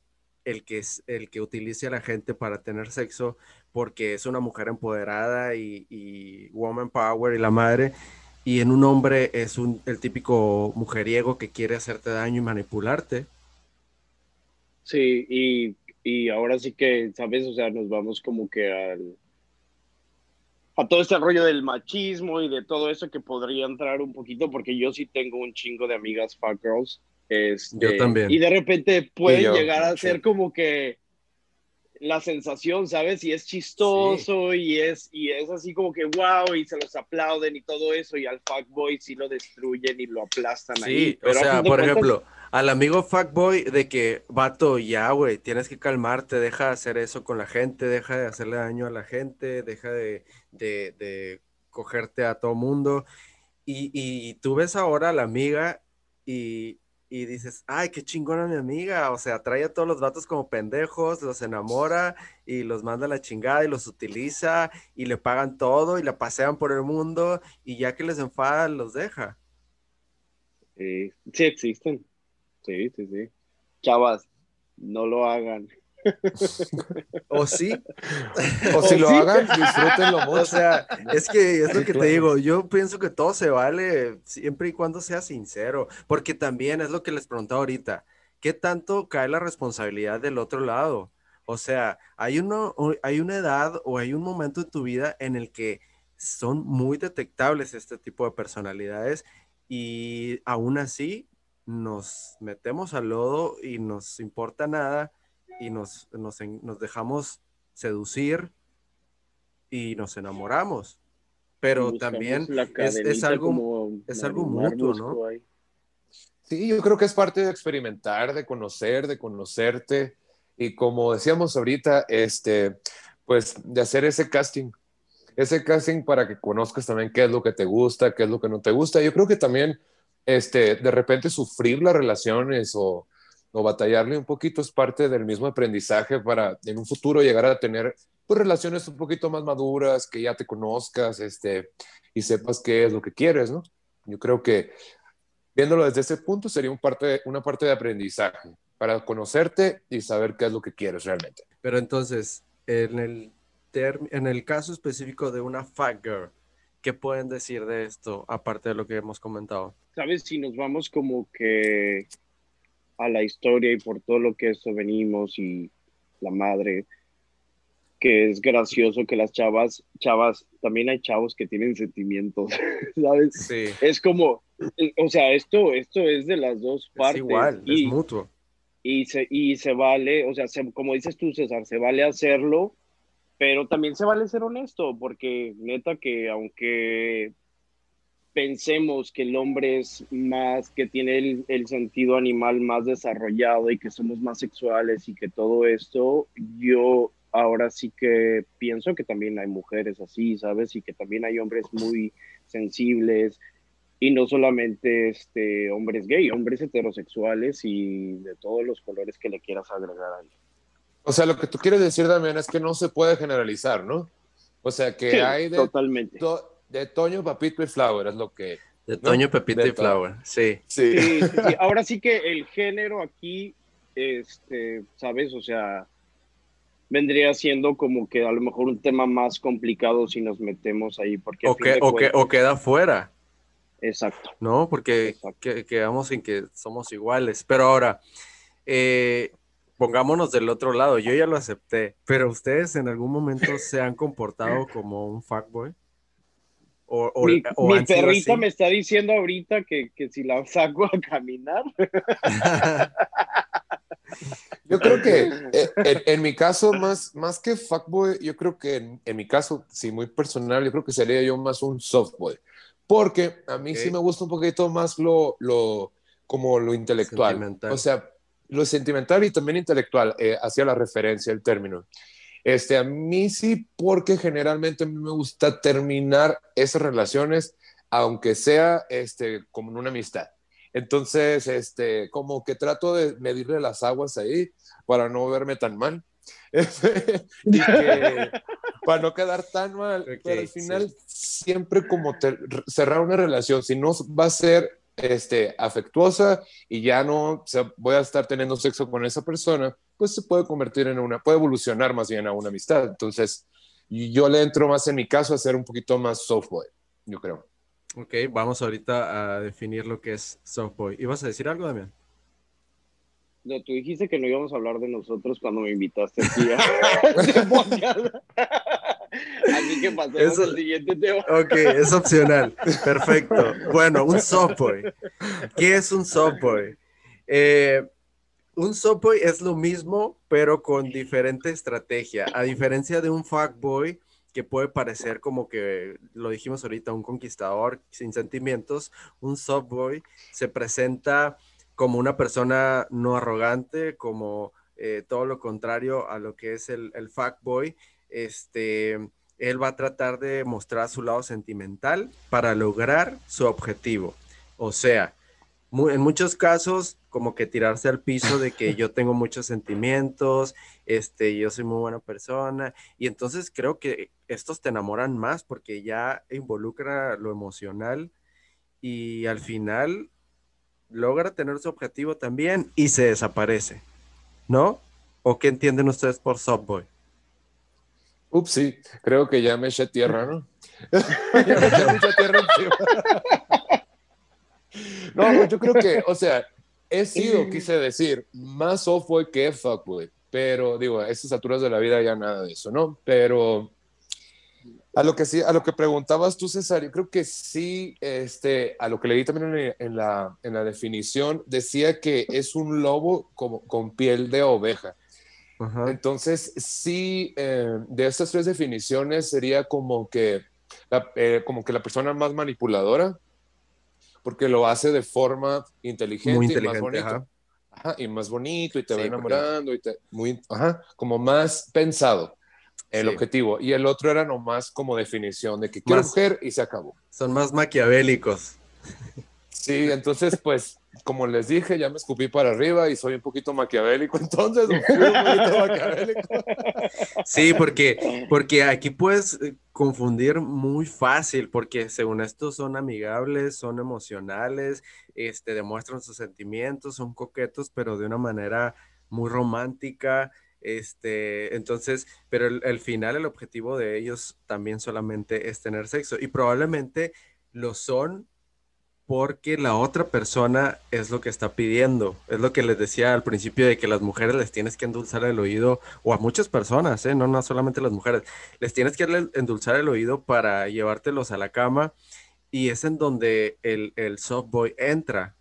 el que, es, el que utilice a la gente para tener sexo porque es una mujer empoderada y, woman power y la madre, y en un hombre es un, el típico mujeriego que quiere hacerte daño y manipularte. Sí, y, y ahora sí que, ¿sabes? O sea, nos vamos como que al, a todo este rollo del machismo y de todo eso que podría entrar un poquito, porque yo sí tengo un chingo de amigas fuck girls este, yo también. Y de repente puede llegar a ser como que la sensación, ¿sabes? Y es chistoso y, es, y es así como que wow, y se los aplauden y todo eso, y al fuckboy sí lo destruyen y lo aplastan sí, ahí. o sea, por ejemplo, al amigo fuckboy de que, vato, ya, güey, tienes que calmarte, deja de hacer eso con la gente, deja de hacerle daño a la gente, deja de, de, de cogerte a todo mundo. Y, y, tú ves ahora a la amiga y, y dices, ay, qué chingona mi amiga, o sea, trae a todos los vatos como pendejos, los enamora y los manda a la chingada y los utiliza y le pagan todo y la pasean por el mundo y ya que les enfada, los deja. Sí, sí existen. Sí, sí, sí. Chavas, no lo hagan. O sí. O si lo hagan, disfrútenlo mucho. O sea, es que es lo que te digo. Yo pienso que todo se vale siempre y cuando sea sincero. Porque también es lo que les preguntaba ahorita. ¿Qué tanto cae la responsabilidad del otro lado? O sea, hay, uno, hay una edad o hay un momento en tu vida en el que son muy detectables este tipo de personalidades y aún así nos metemos al lodo y nos importa nada y nos, nos, nos dejamos seducir y nos enamoramos. Pero también es, es, algo, es algo mutuo, ¿no? Sí, yo creo que es parte de experimentar, de conocer, de conocerte y como decíamos ahorita, este, pues de hacer ese casting, ese casting para que conozcas también qué es lo que te gusta, qué es lo que no te gusta. Yo creo que también, este, de repente sufrir las relaciones o, o batallarle un poquito es parte del mismo aprendizaje para en un futuro llegar a tener pues, relaciones un poquito más maduras, que ya te conozcas este, y sepas qué es lo que quieres, ¿no? Yo creo que viéndolo desde ese punto sería un parte, una parte de aprendizaje para conocerte y saber qué es lo que quieres realmente. Pero entonces, en el, en el caso específico de una fat girl, ¿qué pueden decir de esto aparte de lo que hemos comentado? Sabes, si nos vamos como que a la historia y por todo lo que eso venimos y la madre, que es gracioso que las chavas, chavas, también hay chavos que tienen sentimientos, ¿sabes? Sí. Es como, o sea, esto, esto es de las dos partes. Es igual, y, es mutuo. Y se, y se vale, o sea, como dices tú, César, se vale hacerlo, pero también se vale ser honesto, porque neta que aunque pensemos que el hombre es más, que tiene el, sentido animal más desarrollado y que somos más sexuales y que todo esto, yo ahora sí que pienso que también hay mujeres así, ¿sabes? Y que también hay hombres muy sensibles y no solamente este, hombres gay, hombres heterosexuales y de todos los colores que le quieras agregar ahí. O sea, lo que tú quieres decir también es que no se puede generalizar, ¿no? O sea, que hay de, totalmente de Toño, Papito y Flower, es lo que... De Toño, Pepito y Flower, sí. Sí. Ahora sí que el género aquí, este, ¿sabes? O sea, vendría siendo como que a lo mejor un tema más complicado si nos metemos ahí. Porque o, que, o, que, o queda fuera. Exacto. No, porque quedamos en que somos iguales. Pero ahora, eh, pongámonos del otro lado. Yo ya lo acepté, pero ustedes en algún momento se han comportado como un fuckboy mi, perrita me está diciendo ahorita que, si la saco a caminar. Yo creo que eh, en, mi caso, más, más que fuckboy, yo creo que en, mi caso, sí, muy personal, yo creo que sería yo más un softboy. Porque a mí sí me gusta un poquito más lo, lo como lo intelectual. O sea, lo sentimental y también intelectual, eh, hacia la referencia, el término. Este, a mí sí, porque generalmente a mí me gusta terminar esas relaciones, aunque sea este, como en una amistad. Entonces, este, como que trato de medirle las aguas ahí para no verme tan mal. para no quedar tan mal, pero al final siempre como cerrar una relación, si no va a ser este, afectuosa y ya no voy a estar teniendo sexo con esa persona, pues se puede convertir en una, puede evolucionar más bien a una amistad. Entonces, yo le entro más en mi caso a ser un poquito más softboy, yo creo. Ok, vamos ahorita a definir lo que es softboy. ¿Ibas a decir algo, Damián? No, tú dijiste que no íbamos a hablar de nosotros cuando me invitaste aquí. Así que pasemos al siguiente tema. Ok, es opcional. Perfecto. Bueno, un softboy. ¿Qué es un softboy? Eh, un softboy es lo mismo, pero con diferente estrategia. A diferencia de un fuckboy, que puede parecer como que, lo dijimos ahorita, un conquistador sin sentimientos, un softboy se presenta como una persona no arrogante, como eh, todo lo contrario a lo que es el, el fuckboy. Este, él va a tratar de mostrar su lado sentimental para lograr su objetivo. O sea, en muchos casos como que tirarse al piso de que yo tengo muchos sentimientos, este, yo soy muy buena persona, y entonces creo que estos te enamoran más porque ya involucra lo emocional y al final logra tener su objetivo también y se desaparece, ¿no? ¿O qué entienden ustedes por Subboy? Ups, sí, creo que ya me eché tierra, ¿no? ya me eché mucha tierra encima. no, yo creo que, o sea, he sido, quise decir, más softboy que fuckboy, pero digo, a estas alturas de la vida ya nada de eso, ¿no? Pero a lo que sí, a lo que preguntabas tú, César, yo creo que sí, este, a lo que leí también en, la, en la definición, decía que es un lobo como, con piel de oveja. Entonces, sí, eh, de estas tres definiciones sería como que, la, eh, como que la persona más manipuladora, porque lo hace de forma inteligente, y más bonito. y más bonito, y te va enamorando, y te, muy, ajá, como más pensado el objetivo. Y el otro era nomás como definición de que quiero mujer y se acabó. Son más maquiavélicos. Sí, entonces, pues, como les dije, ya me escupí para arriba y soy un poquito maquiavélico, entonces un poquito maquiavélico. Sí, porque, porque aquí puedes eh, confundir muy fácil, porque según esto son amigables, son emocionales, este, demuestran sus sentimientos, son coquetos, pero de una manera muy romántica. Este, entonces, pero el, el final, el objetivo de ellos también solamente es tener sexo y probablemente lo son porque la otra persona es lo que está pidiendo. Es lo que les decía al principio de que las mujeres les tienes que endulzar el oído, o a muchas personas, ¿eh? no, no solamente las mujeres, les tienes que endulzar el oído para llevártelos a la cama y es en donde el, soft boy entra,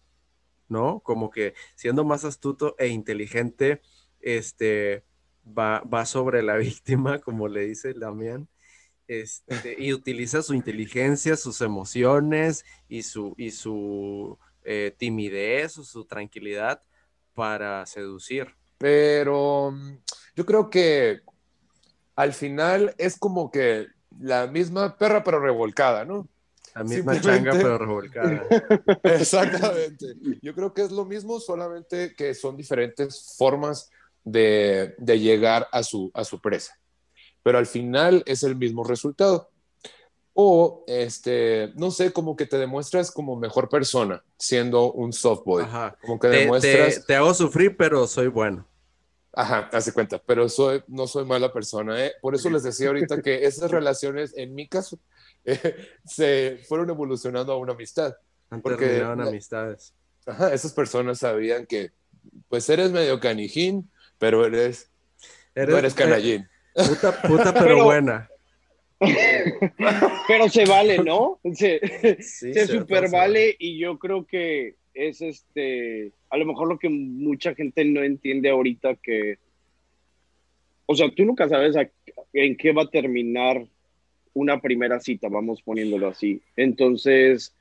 ¿no? Como que siendo más astuto e inteligente, este, va, va sobre la víctima, como le dice Damián este, y utiliza su inteligencia, sus emociones y su, y su eh, timidez o su tranquilidad para seducir. Pero mm, yo creo que al final es como que la misma perra pero revolcada, ¿no? La misma changa pero revolcada. Exactamente. Yo creo que es lo mismo, solamente que son diferentes formas de, de llegar a su, a su presa pero al final es el mismo resultado. O, este, no sé, como que te demuestras como mejor persona siendo un softboy. Ajá. Como que demuestras... Te, hago sufrir, pero soy bueno. Ajá, hace cuenta, pero soy, no soy mala persona. ¿eh? Por eso les decía ahorita que esas relaciones, en mi caso, se fueron evolucionando a una amistad. porque amistades. Ajá, esas personas sabían que, pues eres medio canijín, pero eres, eres no eres canallín. Puta, puta pero, buena. pero se vale, ¿no? Se, se super vale y yo creo que es este, a lo mejor lo que mucha gente no entiende ahorita que, o sea, tú nunca sabes en qué va a terminar una primera cita, vamos poniéndolo así. Entonces,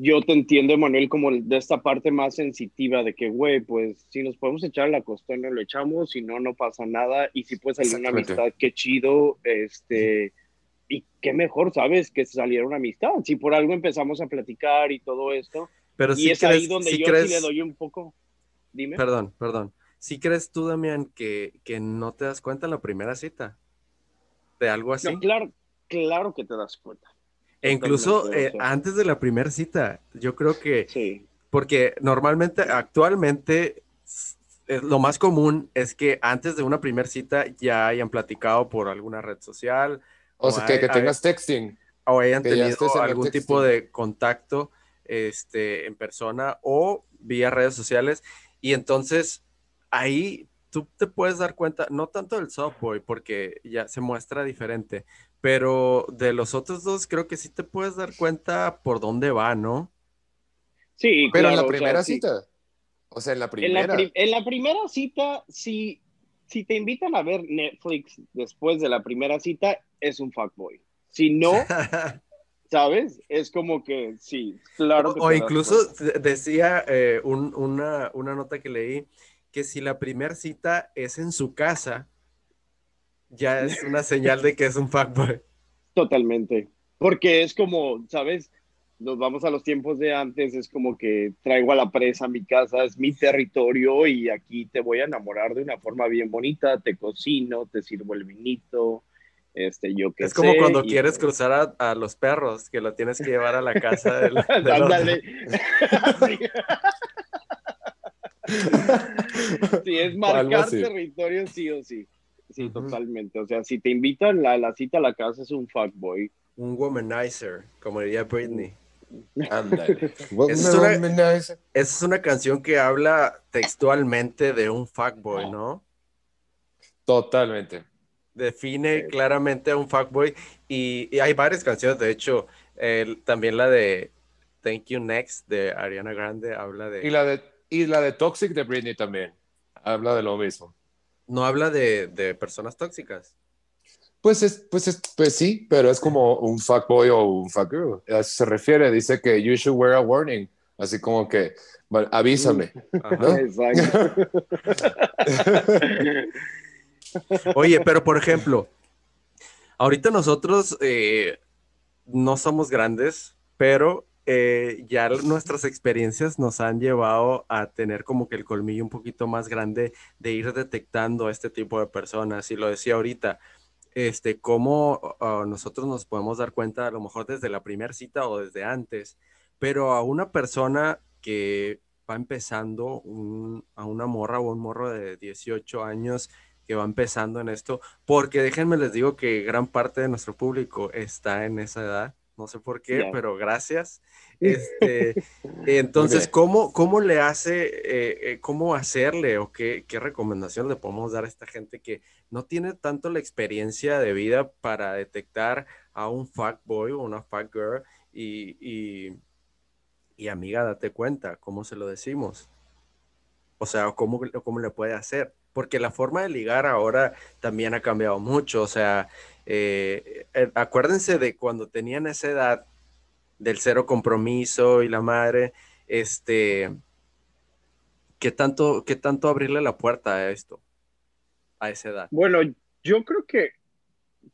yo te entiendo, Manuel, como de esta parte más sensitiva de que, güey, pues si nos podemos echar la costona, lo echamos, si no, no pasa nada. Y si puede salir una amistad, qué chido, este, y qué mejor, ¿sabes? Que saliera una amistad. Si por algo empezamos a platicar y todo esto. Pero y es ahí donde yo sí le doy un poco. Dime. Perdón, perdón. ¿Sí crees tú, Damián, que, que no te das cuenta en la primera cita de algo así? claro, claro que te das cuenta. E incluso eh, antes de la primera cita, yo creo que, sí. porque normalmente, actualmente, lo más común es que antes de una primera cita ya hayan platicado por alguna red social. O, sea, que, tengas texting. O hayan tenido algún tipo de contacto este, en persona o vía redes sociales. Y entonces ahí tú te puedes dar cuenta, no tanto del softboy, porque ya se muestra diferente, pero de los otros dos creo que sí te puedes dar cuenta por dónde va, ¿no? Sí, pero en la primera cita. O sea, en la primera. En la, primera cita, si, si te invitan a ver Netflix después de la primera cita, es un fuckboy. Si no, ¿sabes? Es como que sí, claro. o, incluso decía eh, una, una nota que leí que si la primera cita es en su casa, ya es una señal de que es un fuckboy. Totalmente. Porque es como, ¿sabes? nos vamos a los tiempos de antes, es como que traigo a la presa a mi casa, es mi territorio y aquí te voy a enamorar de una forma bien bonita, te cocino, te sirvo el vinito, este, yo que Es como cuando quieres cruzar a, los perros, que lo tienes que llevar a la casa del, Ándale. sí. es marcar territorio sí o sí. Sí, totalmente. O sea, si te invitan a la cita a la casa es un fuckboy. Un womanizer, como diría Britney. Ándale. esa, es una, canción que habla textualmente de un fuckboy, ¿no? Totalmente. Define claramente a un fuckboy y, y hay varias canciones, de hecho, también la de Thank You Next de Ariana Grande habla de... Y la de, y la de Toxic de Britney también, habla de lo mismo. No habla de, de personas tóxicas. Pues, es, pues, es, pues sí, pero es como un fuckboy o un fuckgirl. A eso se refiere, dice que you should wear a warning. Así como que, avísame. Oye, pero por ejemplo, ahorita nosotros eh, no somos grandes, pero eh, ya nuestras experiencias nos han llevado a tener como que el colmillo un poquito más grande de ir detectando a este tipo de personas. Y lo decía ahorita, este, cómo ah, nosotros nos podemos dar cuenta a lo mejor desde la primera cita o desde antes, pero a una persona que va empezando, a una morra o un morro de 18 años que va empezando en esto, porque déjenme les digo que gran parte de nuestro público está en esa edad, no sé por qué, pero gracias. Este, entonces, ¿cómo, ¿cómo le hace, eh, eh, cómo hacerle o qué, qué recomendación le podemos dar a esta gente que no tiene tanto la experiencia de vida para detectar a un boy o una fuck girl y, y, amiga, date cuenta, ¿cómo se lo decimos? O sea, ¿cómo, ¿cómo le puede hacer? Porque la forma de ligar ahora también ha cambiado mucho. O sea, eh, eh, acuérdense de cuando tenían esa edad del cero compromiso y la madre, este, ¿qué tanto, qué tanto abrirle la puerta a esto? a esa edad? Bueno, yo creo que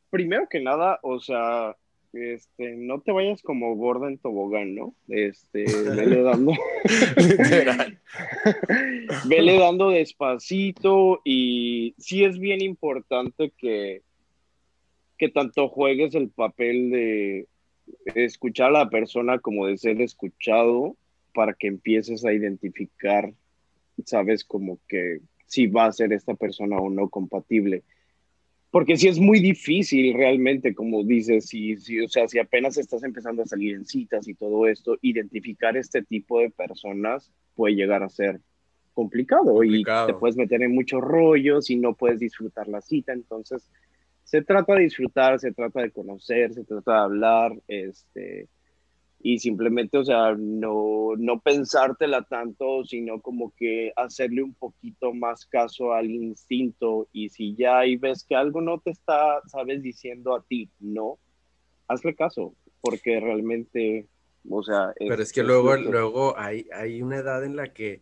primero que nada, o sea, este, no te vayas como gorda en tobogán, ¿no? Este, vele dando. vele dando despacito y sí es bien importante que, que tanto juegues el papel de escuchar a la persona como de ser escuchado para que empieces a identificar, sabes, como que si va a ser esta persona o no compatible. Porque si es muy difícil realmente, como dices, si, si, o sea, si apenas estás empezando a salir en citas y todo esto, identificar este tipo de personas puede llegar a ser complicado, y te puedes meter en muchos rollos y no puedes disfrutar la cita. Entonces, se trata de disfrutar, se trata de conocer, se trata de hablar, este, y simplemente, o sea, no, no pensártela tanto, sino como que hacerle un poquito más caso al instinto. Y si ya ahí ves que algo no te está, sabes, diciendo a ti, no, hazle caso, porque realmente, o sea... Pero es, que luego, luego hay, hay una edad en la que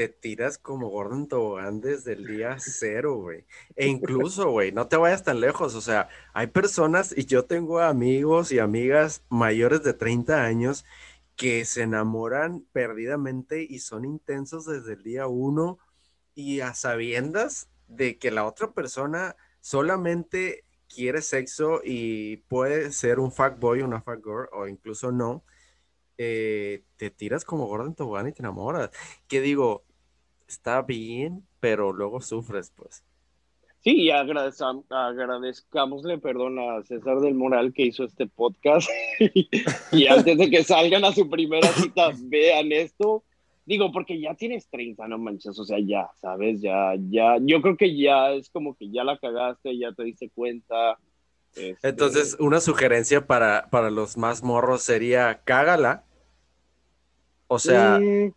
te tiras como Gordon Tobogán desde el día cero, güey. E incluso, güey, no te vayas tan lejos. O sea, hay personas, y yo tengo amigos y amigas mayores de 30 años que se enamoran perdidamente y son intensos desde el día uno y a sabiendas de que la otra persona solamente quiere sexo y puede ser un fuckboy, una fuckgirl o incluso no. Eh, te tiras como Gordon Tobogán y te enamoras. Que digo, está bien, pero luego sufres, pues. Sí, y agradezcamosle perdón a César del Moral que hizo este podcast y, antes de que salgan a su primera cita vean esto. Digo, porque ya tienes 30, no manches, o sea, ya, ¿sabes? Ya, ya, yo creo que ya es como que ya la cagaste, ya te diste cuenta. Este Entonces, una sugerencia para, para los más morros sería cágala. O sea, mm,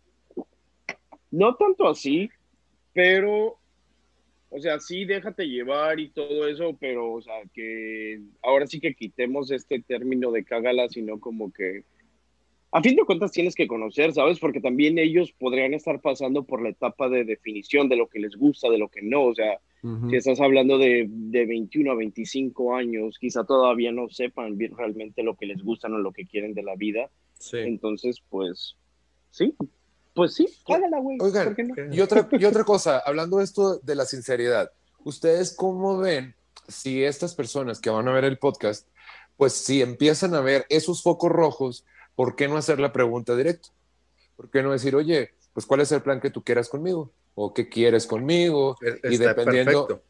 no tanto así, pero, o sea, sí, déjate llevar y todo eso, pero, o sea, que ahora sí que quitemos este término de cágala, sino como que, a fin de cuentas tienes que conocer, ¿sabes? Porque también ellos podrían estar pasando por la etapa de definición de lo que les gusta, de lo que no, o sea, si estás hablando de, de 21 a 25 años, quizá todavía no sepan bien realmente lo que les gusta o lo que quieren de la vida. Entonces, pues, sí, pues sí, hágala, güey. Oigan, y, otra, y otra cosa, hablando de esto de la sinceridad, ¿ustedes cómo ven si estas personas que van a ver el podcast, pues si empiezan a ver esos focos rojos, ¿por qué no hacer la pregunta directa? ¿Por qué no decir, oye, pues cuál es el plan que tú quieras conmigo? ¿O qué quieres conmigo? y dependiendo...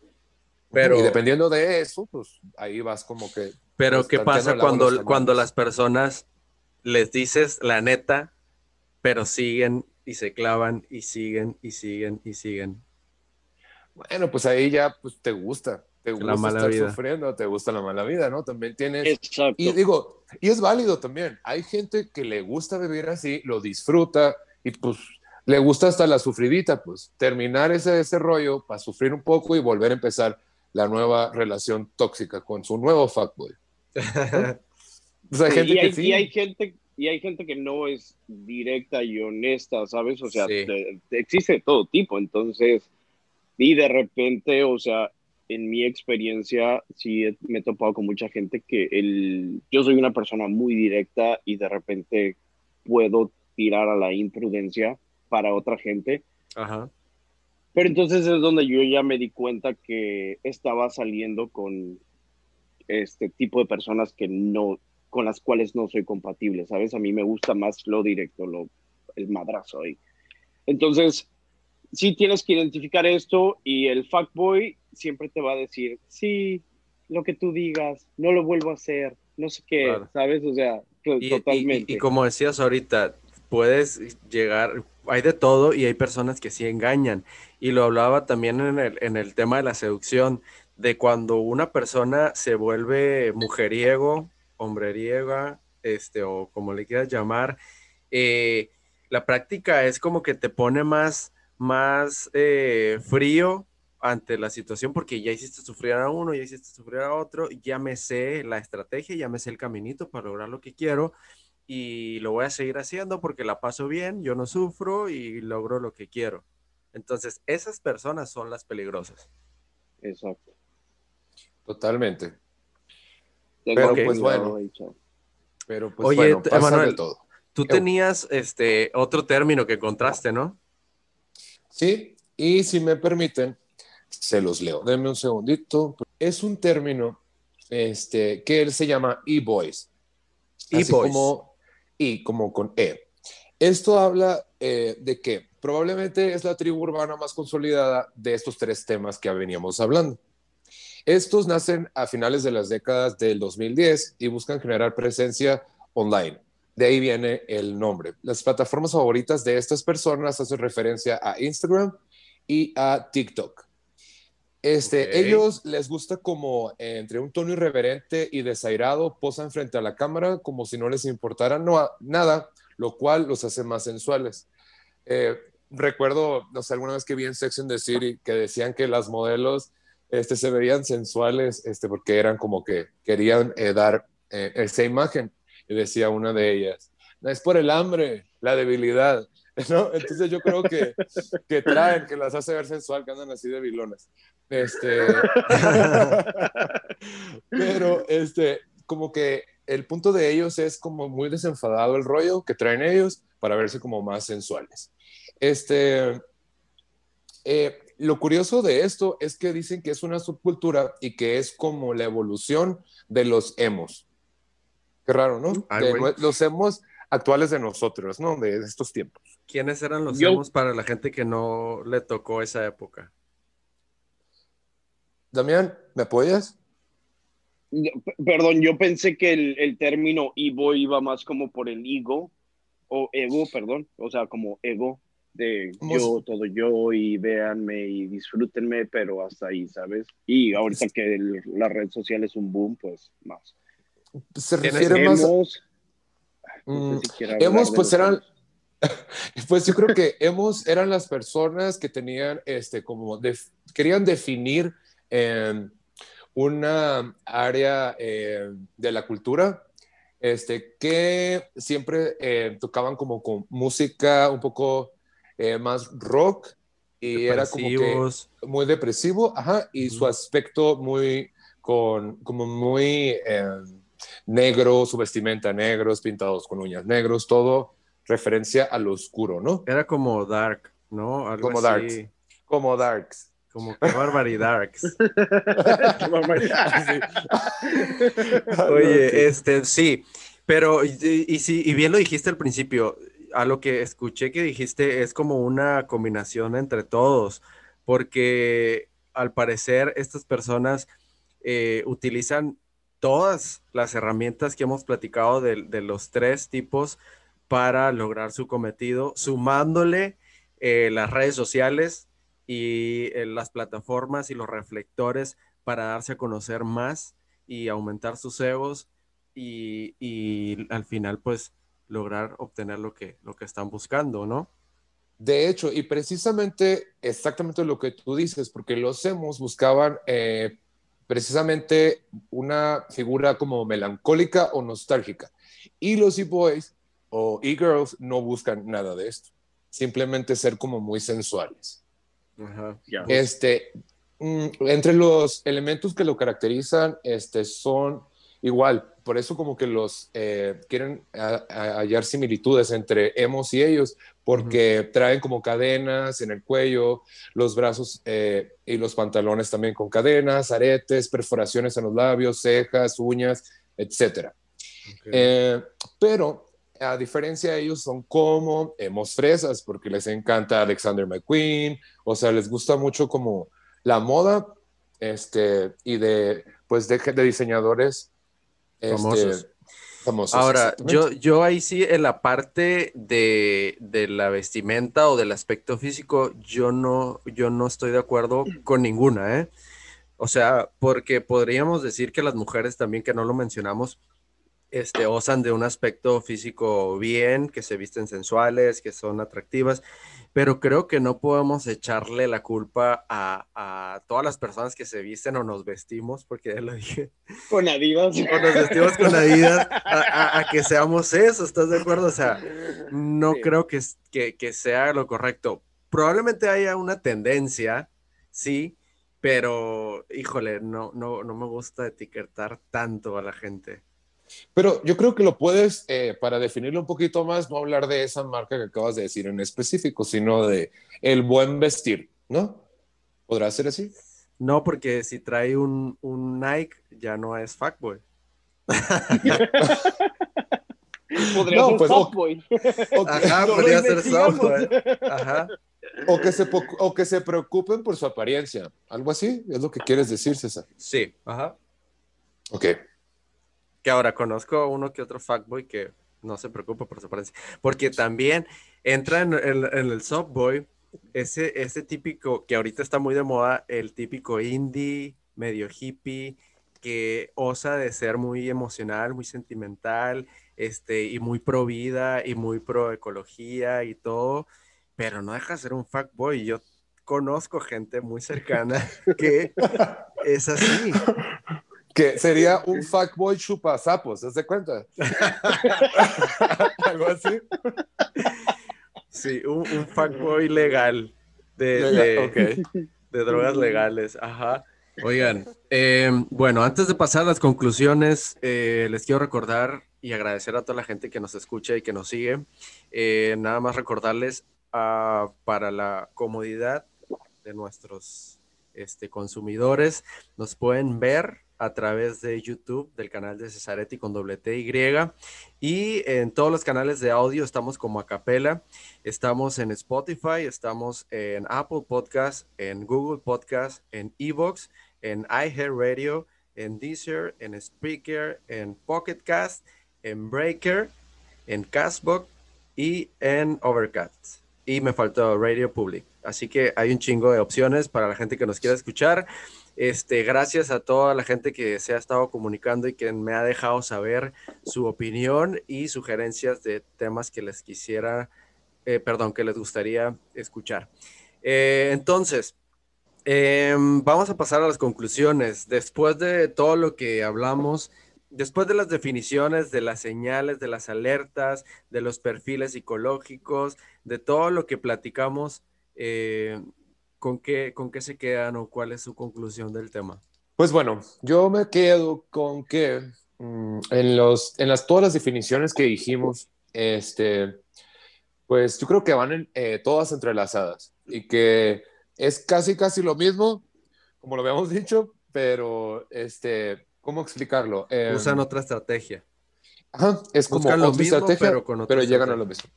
Pero, y dependiendo de eso, pues ahí vas como que... Pero pues, ¿qué pasa cuando, cuando las personas les dices la neta, pero siguen y se clavan y siguen y siguen y siguen? Bueno, pues ahí ya pues te gusta, te gusta la mala estar vida. sufriendo, te gusta la mala vida, ¿no? También tienes... Exacto. Y digo, y es válido también. Hay gente que le gusta vivir así, lo disfruta y pues le gusta hasta la sufridita, pues terminar ese, ese rollo para sufrir un poco y volver a empezar la nueva relación tóxica con su nuevo fuckboy. pues hay gente y, hay, que sí. y hay gente y hay gente que no es directa y honesta, ¿sabes? O sea, existe todo tipo, entonces, y de repente, o sea, en mi experiencia, sí me he topado con mucha gente que el, yo soy una persona muy directa y de repente puedo tirar a la imprudencia para otra gente. Ajá. Pero entonces es donde yo ya me di cuenta que estaba saliendo con este tipo de personas que no, con las cuales no soy compatible, ¿sabes? A mí me gusta más lo directo, lo, el madrazo ahí. Entonces, sí tienes que identificar esto y el fuckboy siempre te va a decir, sí, lo que tú digas, no lo vuelvo a hacer, no sé qué, ¿sabes? O sea, totalmente. y, como decías ahorita, puedes llegar, hay de todo y hay personas que sí engañan. Y lo hablaba también en el, en el tema de la seducción, de cuando una persona se vuelve mujeriego, hombreriega, este, o como le quieras llamar, eh, la práctica es como que te pone más, más eh, frío ante la situación porque ya hiciste sufrir a uno, ya hiciste sufrir a otro, ya me sé la estrategia, ya me sé el caminito para lograr lo que quiero y lo voy a seguir haciendo porque la paso bien, yo no sufro y logro lo que quiero. Entonces, esas personas son las peligrosas. Exacto. Totalmente. Pero pues bueno. Pero pues Oye, bueno, pasa de todo. Tú tenías este otro término que encontraste, ¿no? Sí, y si me permiten, se los leo. Denme un segundito. Es un término este, que él se llama e-boys. Así como y como con E. Esto habla eh, de que probablemente es la tribu urbana más consolidada de estos tres temas que veníamos hablando. Estos nacen a finales de las décadas del 2010 y buscan generar presencia online. De ahí viene el nombre. Las plataformas favoritas de estas personas hacen referencia a Instagram y a TikTok. Este, Ellos les gusta como eh, entre un tono irreverente y desairado, posan frente a la cámara como si no les importara no, nada, lo cual los hace más sensuales. Eh, recuerdo, no sé, alguna vez que vi en Sex and the City que decían que las modelos este, se veían sensuales este, porque eran como que querían eh, dar esa imagen. Y decía una de ellas, es por el hambre, la debilidad. ¿No? Entonces yo creo que, que traen, que las hace ver sensual, que andan así de vilones. Este, pero este, como que el punto de ellos es como muy desenfadado el rollo que traen ellos para verse como más sensuales. Este, eh, lo curioso de esto es que dicen que es una subcultura y que es como la evolución de los emos. Qué raro, ¿no? los emos actuales de nosotros, ¿no? De estos tiempos. ¿Quiénes eran los emos para la gente que no le tocó esa época? Damián, ¿me apoyas? Perdón, yo pensé que el, término Ivo iba más como por el ego, o ego, perdón, o sea, como ego, de yo, todo yo, y véanme y disfrútenme, pero hasta ahí, ¿sabes? Y ahorita que la red social es un boom, pues más. Se refiere más... Mm, hemos, pues eran... Pues yo creo que hemos eran las personas que tenían, este, como, querían definir en una área eh, de la cultura este, que siempre eh, tocaban como con música un poco eh, más rock y era como que muy depresivo, ajá, y su aspecto muy con como muy negro, su vestimenta negros, pintados con uñas negros, todo referencia a lo oscuro, ¿no? Era como dark, ¿no? Algo como darks. Como darks. Como que Darks. Oye, este, sí, pero y, y, sí, y bien lo dijiste al principio, a lo que escuché que dijiste es como una combinación entre todos, porque al parecer estas personas eh, utilizan todas las herramientas que hemos platicado de, los tres tipos para lograr su cometido, sumándole eh, las redes sociales y eh, las plataformas y los reflectores para darse a conocer más y aumentar sus egos y, y, al final pues lograr obtener lo que, lo que están buscando, ¿no? De hecho, y precisamente exactamente lo que tú dices, porque los hemos buscaban eh, precisamente una figura como melancólica o nostálgica. Y los e-boys o e-girls no buscan nada de esto, simplemente ser como muy sensuales. Este, mm, entre los elementos que lo caracterizan este, son igual, por eso como que los eh, quieren hallar similitudes entre emos y ellos, porque traen como cadenas en el cuello, los brazos eh, y los pantalones también con cadenas, aretes, perforaciones en los labios, cejas, uñas, etc. Eh, pero a diferencia de ellos son como hemos fresas, porque les encanta Alexander McQueen, o sea, les gusta mucho como la moda este, y de, pues de, de diseñadores este, famosos. Ahora, yo, yo ahí sí, en la parte de, de, la vestimenta o del aspecto físico, yo no, yo no estoy de acuerdo con ninguna, ¿eh? O sea, porque podríamos decir que las mujeres también, que no lo mencionamos, este, osan de un aspecto físico bien, que se visten sensuales, que son atractivas, pero creo que no podemos echarle la culpa a, todas las personas que se visten o nos vestimos, porque ya lo dije. Con Adidas. O nos vestimos con Adidas, a, que seamos eso, ¿estás de acuerdo? O sea, no creo que, que, que sea lo correcto. Probablemente haya una tendencia, sí, pero híjole, no, no, no me gusta etiquetar tanto a la gente. Pero yo creo que lo puedes, eh, para definirlo un poquito más, no hablar de esa marca que acabas de decir en específico, sino de el buen vestir, ¿no? ¿Podrá ser así? No, porque si trae un, un Nike, ya no es fuckboy. podría no, ser pues. Ajá, podría ser softboy. Ajá. O que, se, o que se preocupen por su apariencia. Algo así, es lo que quieres decir, César. Sí, ajá. Ok. Que ahora conozco uno que otro fuckboy que no se preocupa por su apariencia. Porque también entra en, el subboy ese, ese típico, que ahorita está muy de moda, el típico indie, medio hippie, que osa de ser muy emocional, muy sentimental, este, y muy pro vida, y muy pro ecología y todo, pero no deja de ser un fuckboy. Yo conozco gente muy cercana que es así que sería un fuckboy chupasapos, ¿se de cuenta? Algo así. Sí, un, un fuckboy legal de, de, drogas legales, ajá. Oigan, eh, bueno, antes de pasar a las conclusiones, eh, les quiero recordar y agradecer a toda la gente que nos escucha y que nos sigue. Eh, nada más recordarles uh, para la comodidad de nuestros este, consumidores, nos pueden ver a través de YouTube del canal de Cesaretti con doble T Y. Y en todos los canales de audio estamos como Acapela. Estamos en Spotify, estamos en Apple Podcast, en Google Podcast, en Evox, en iHeartRadio, en Deezer, en Speaker, en Pocket Cast, en Breaker, en Castbox y en Overcast. Y me faltó Radio Public. Así que hay un chingo de opciones para la gente que nos quiera escuchar. Este, gracias a toda la gente que se ha estado comunicando y que me ha dejado saber su opinión y sugerencias de temas que les quisiera, eh, perdón, que les gustaría escuchar. Eh, entonces, em, vamos a pasar a las conclusiones. Después de todo lo que hablamos, después de las definiciones, de las señales, de las alertas, de los perfiles psicológicos, de todo lo que platicamos, eh, ¿con qué, ¿con qué se quedan o cuál es su conclusión del tema? Pues bueno, yo me quedo con que Mm, en, los, en las, todas las definiciones que dijimos, este, pues yo creo que van eh, todas entrelazadas y que es casi, casi lo mismo, como lo habíamos dicho, pero, este, ¿cómo explicarlo? Em, Usan otra estrategia. Ajá, es como otra estrategia, pero, llegan a lo mismo.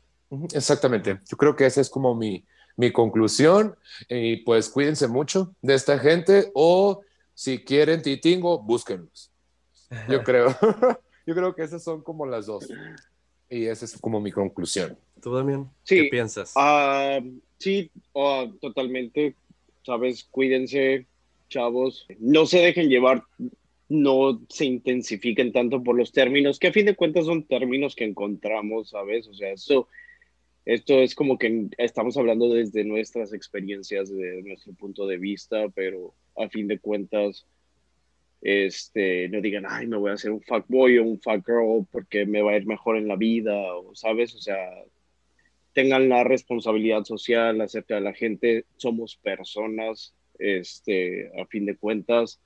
Exactamente. Yo creo que esa es como mi, mi conclusión. Y pues cuídense mucho de esta gente o si quieren titingo, búsquenlos. Yo creo. Yo creo que esas son como las dos. Y esa es como mi conclusión. ¿Tú también? ¿Qué piensas? Ah, sí, oh, totalmente. Sabes, cuídense, chavos. No se dejen llevar, no se intensifiquen tanto por los términos, que a fin de cuentas son términos que encontramos, ¿sabes? O sea, eso, esto es como que estamos hablando desde nuestras experiencias, de nuestro punto de vista, pero a fin de cuentas, este, no digan, ay, me voy a hacer un fuckboy o un fuckgirl porque me va a ir mejor en la vida, o sabes, o sea, tengan la responsabilidad social acerca de la gente, somos personas, este, a fin de cuentas,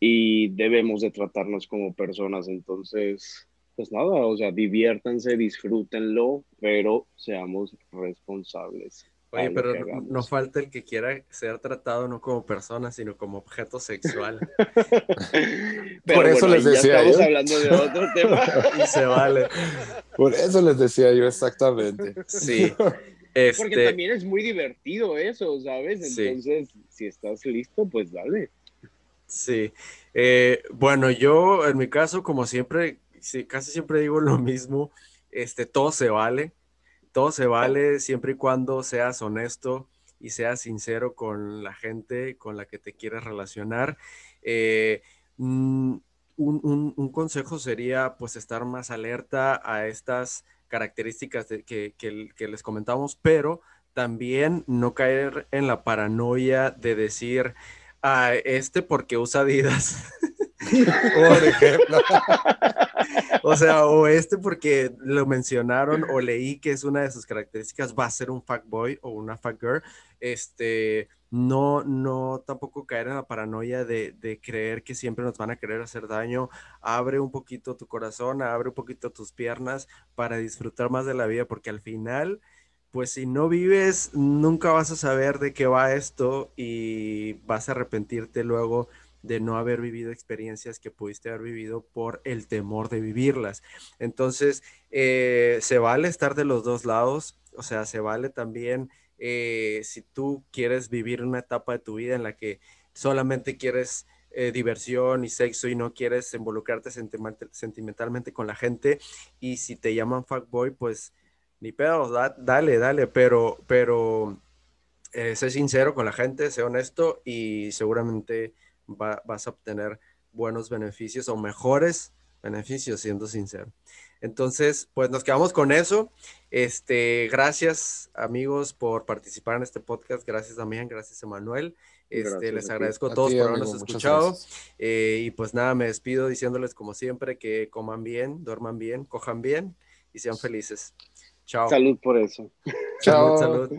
y debemos de tratarnos como personas, entonces, pues nada, o sea, diviértanse, disfrútenlo, pero seamos responsables. Oye, pero no, falta el que quiera ser tratado no como persona, sino como objeto sexual. Por eso les decía estamos yo. hablando de otro tema. y se vale. Por eso les decía yo exactamente. Sí. Este... Porque también es muy divertido eso, ¿sabes? Entonces, si estás listo, pues dale. Sí. Eh, bueno, yo en mi caso, como siempre, sí, casi siempre digo lo mismo, este, todo se vale todo se vale siempre y cuando seas honesto y seas sincero con la gente con la que te quieres relacionar. Eh, mm, un, consejo sería pues estar más alerta a estas características que, que, les comentamos, pero también no caer en la paranoia de decir, a este porque usa Adidas. Por ejemplo. o sea, o este porque lo mencionaron o leí que es una de sus características, va a ser un boy o una girl. Este, no, no tampoco caer en la paranoia de, de, creer que siempre nos van a querer hacer daño. Abre un poquito tu corazón, abre un poquito tus piernas para disfrutar más de la vida, porque al final, pues si no vives, nunca vas a saber de qué va esto y vas a arrepentirte luego de no haber vivido experiencias que pudiste haber vivido por el temor de vivirlas. Entonces, eh, se vale estar de los dos lados, o sea, se vale también eh, si tú quieres vivir una etapa de tu vida en la que solamente quieres eh, diversión y sexo y no quieres involucrarte sentimentalmente con la gente y si te llaman fuckboy, pues ni pedo, dale, dale, pero, pero sé sincero con la gente, sé honesto y seguramente vas a obtener buenos beneficios o mejores beneficios, siendo sincero. Entonces, pues nos quedamos con eso. Este, gracias amigos por participar en este podcast. Gracias Damián, gracias Emanuel. Este, les agradezco a todos por habernos escuchado. Eh, y pues nada, me despido diciéndoles como siempre que coman bien, duerman bien, cojan bien y sean felices. Chao. Salud por eso. Chao. salud.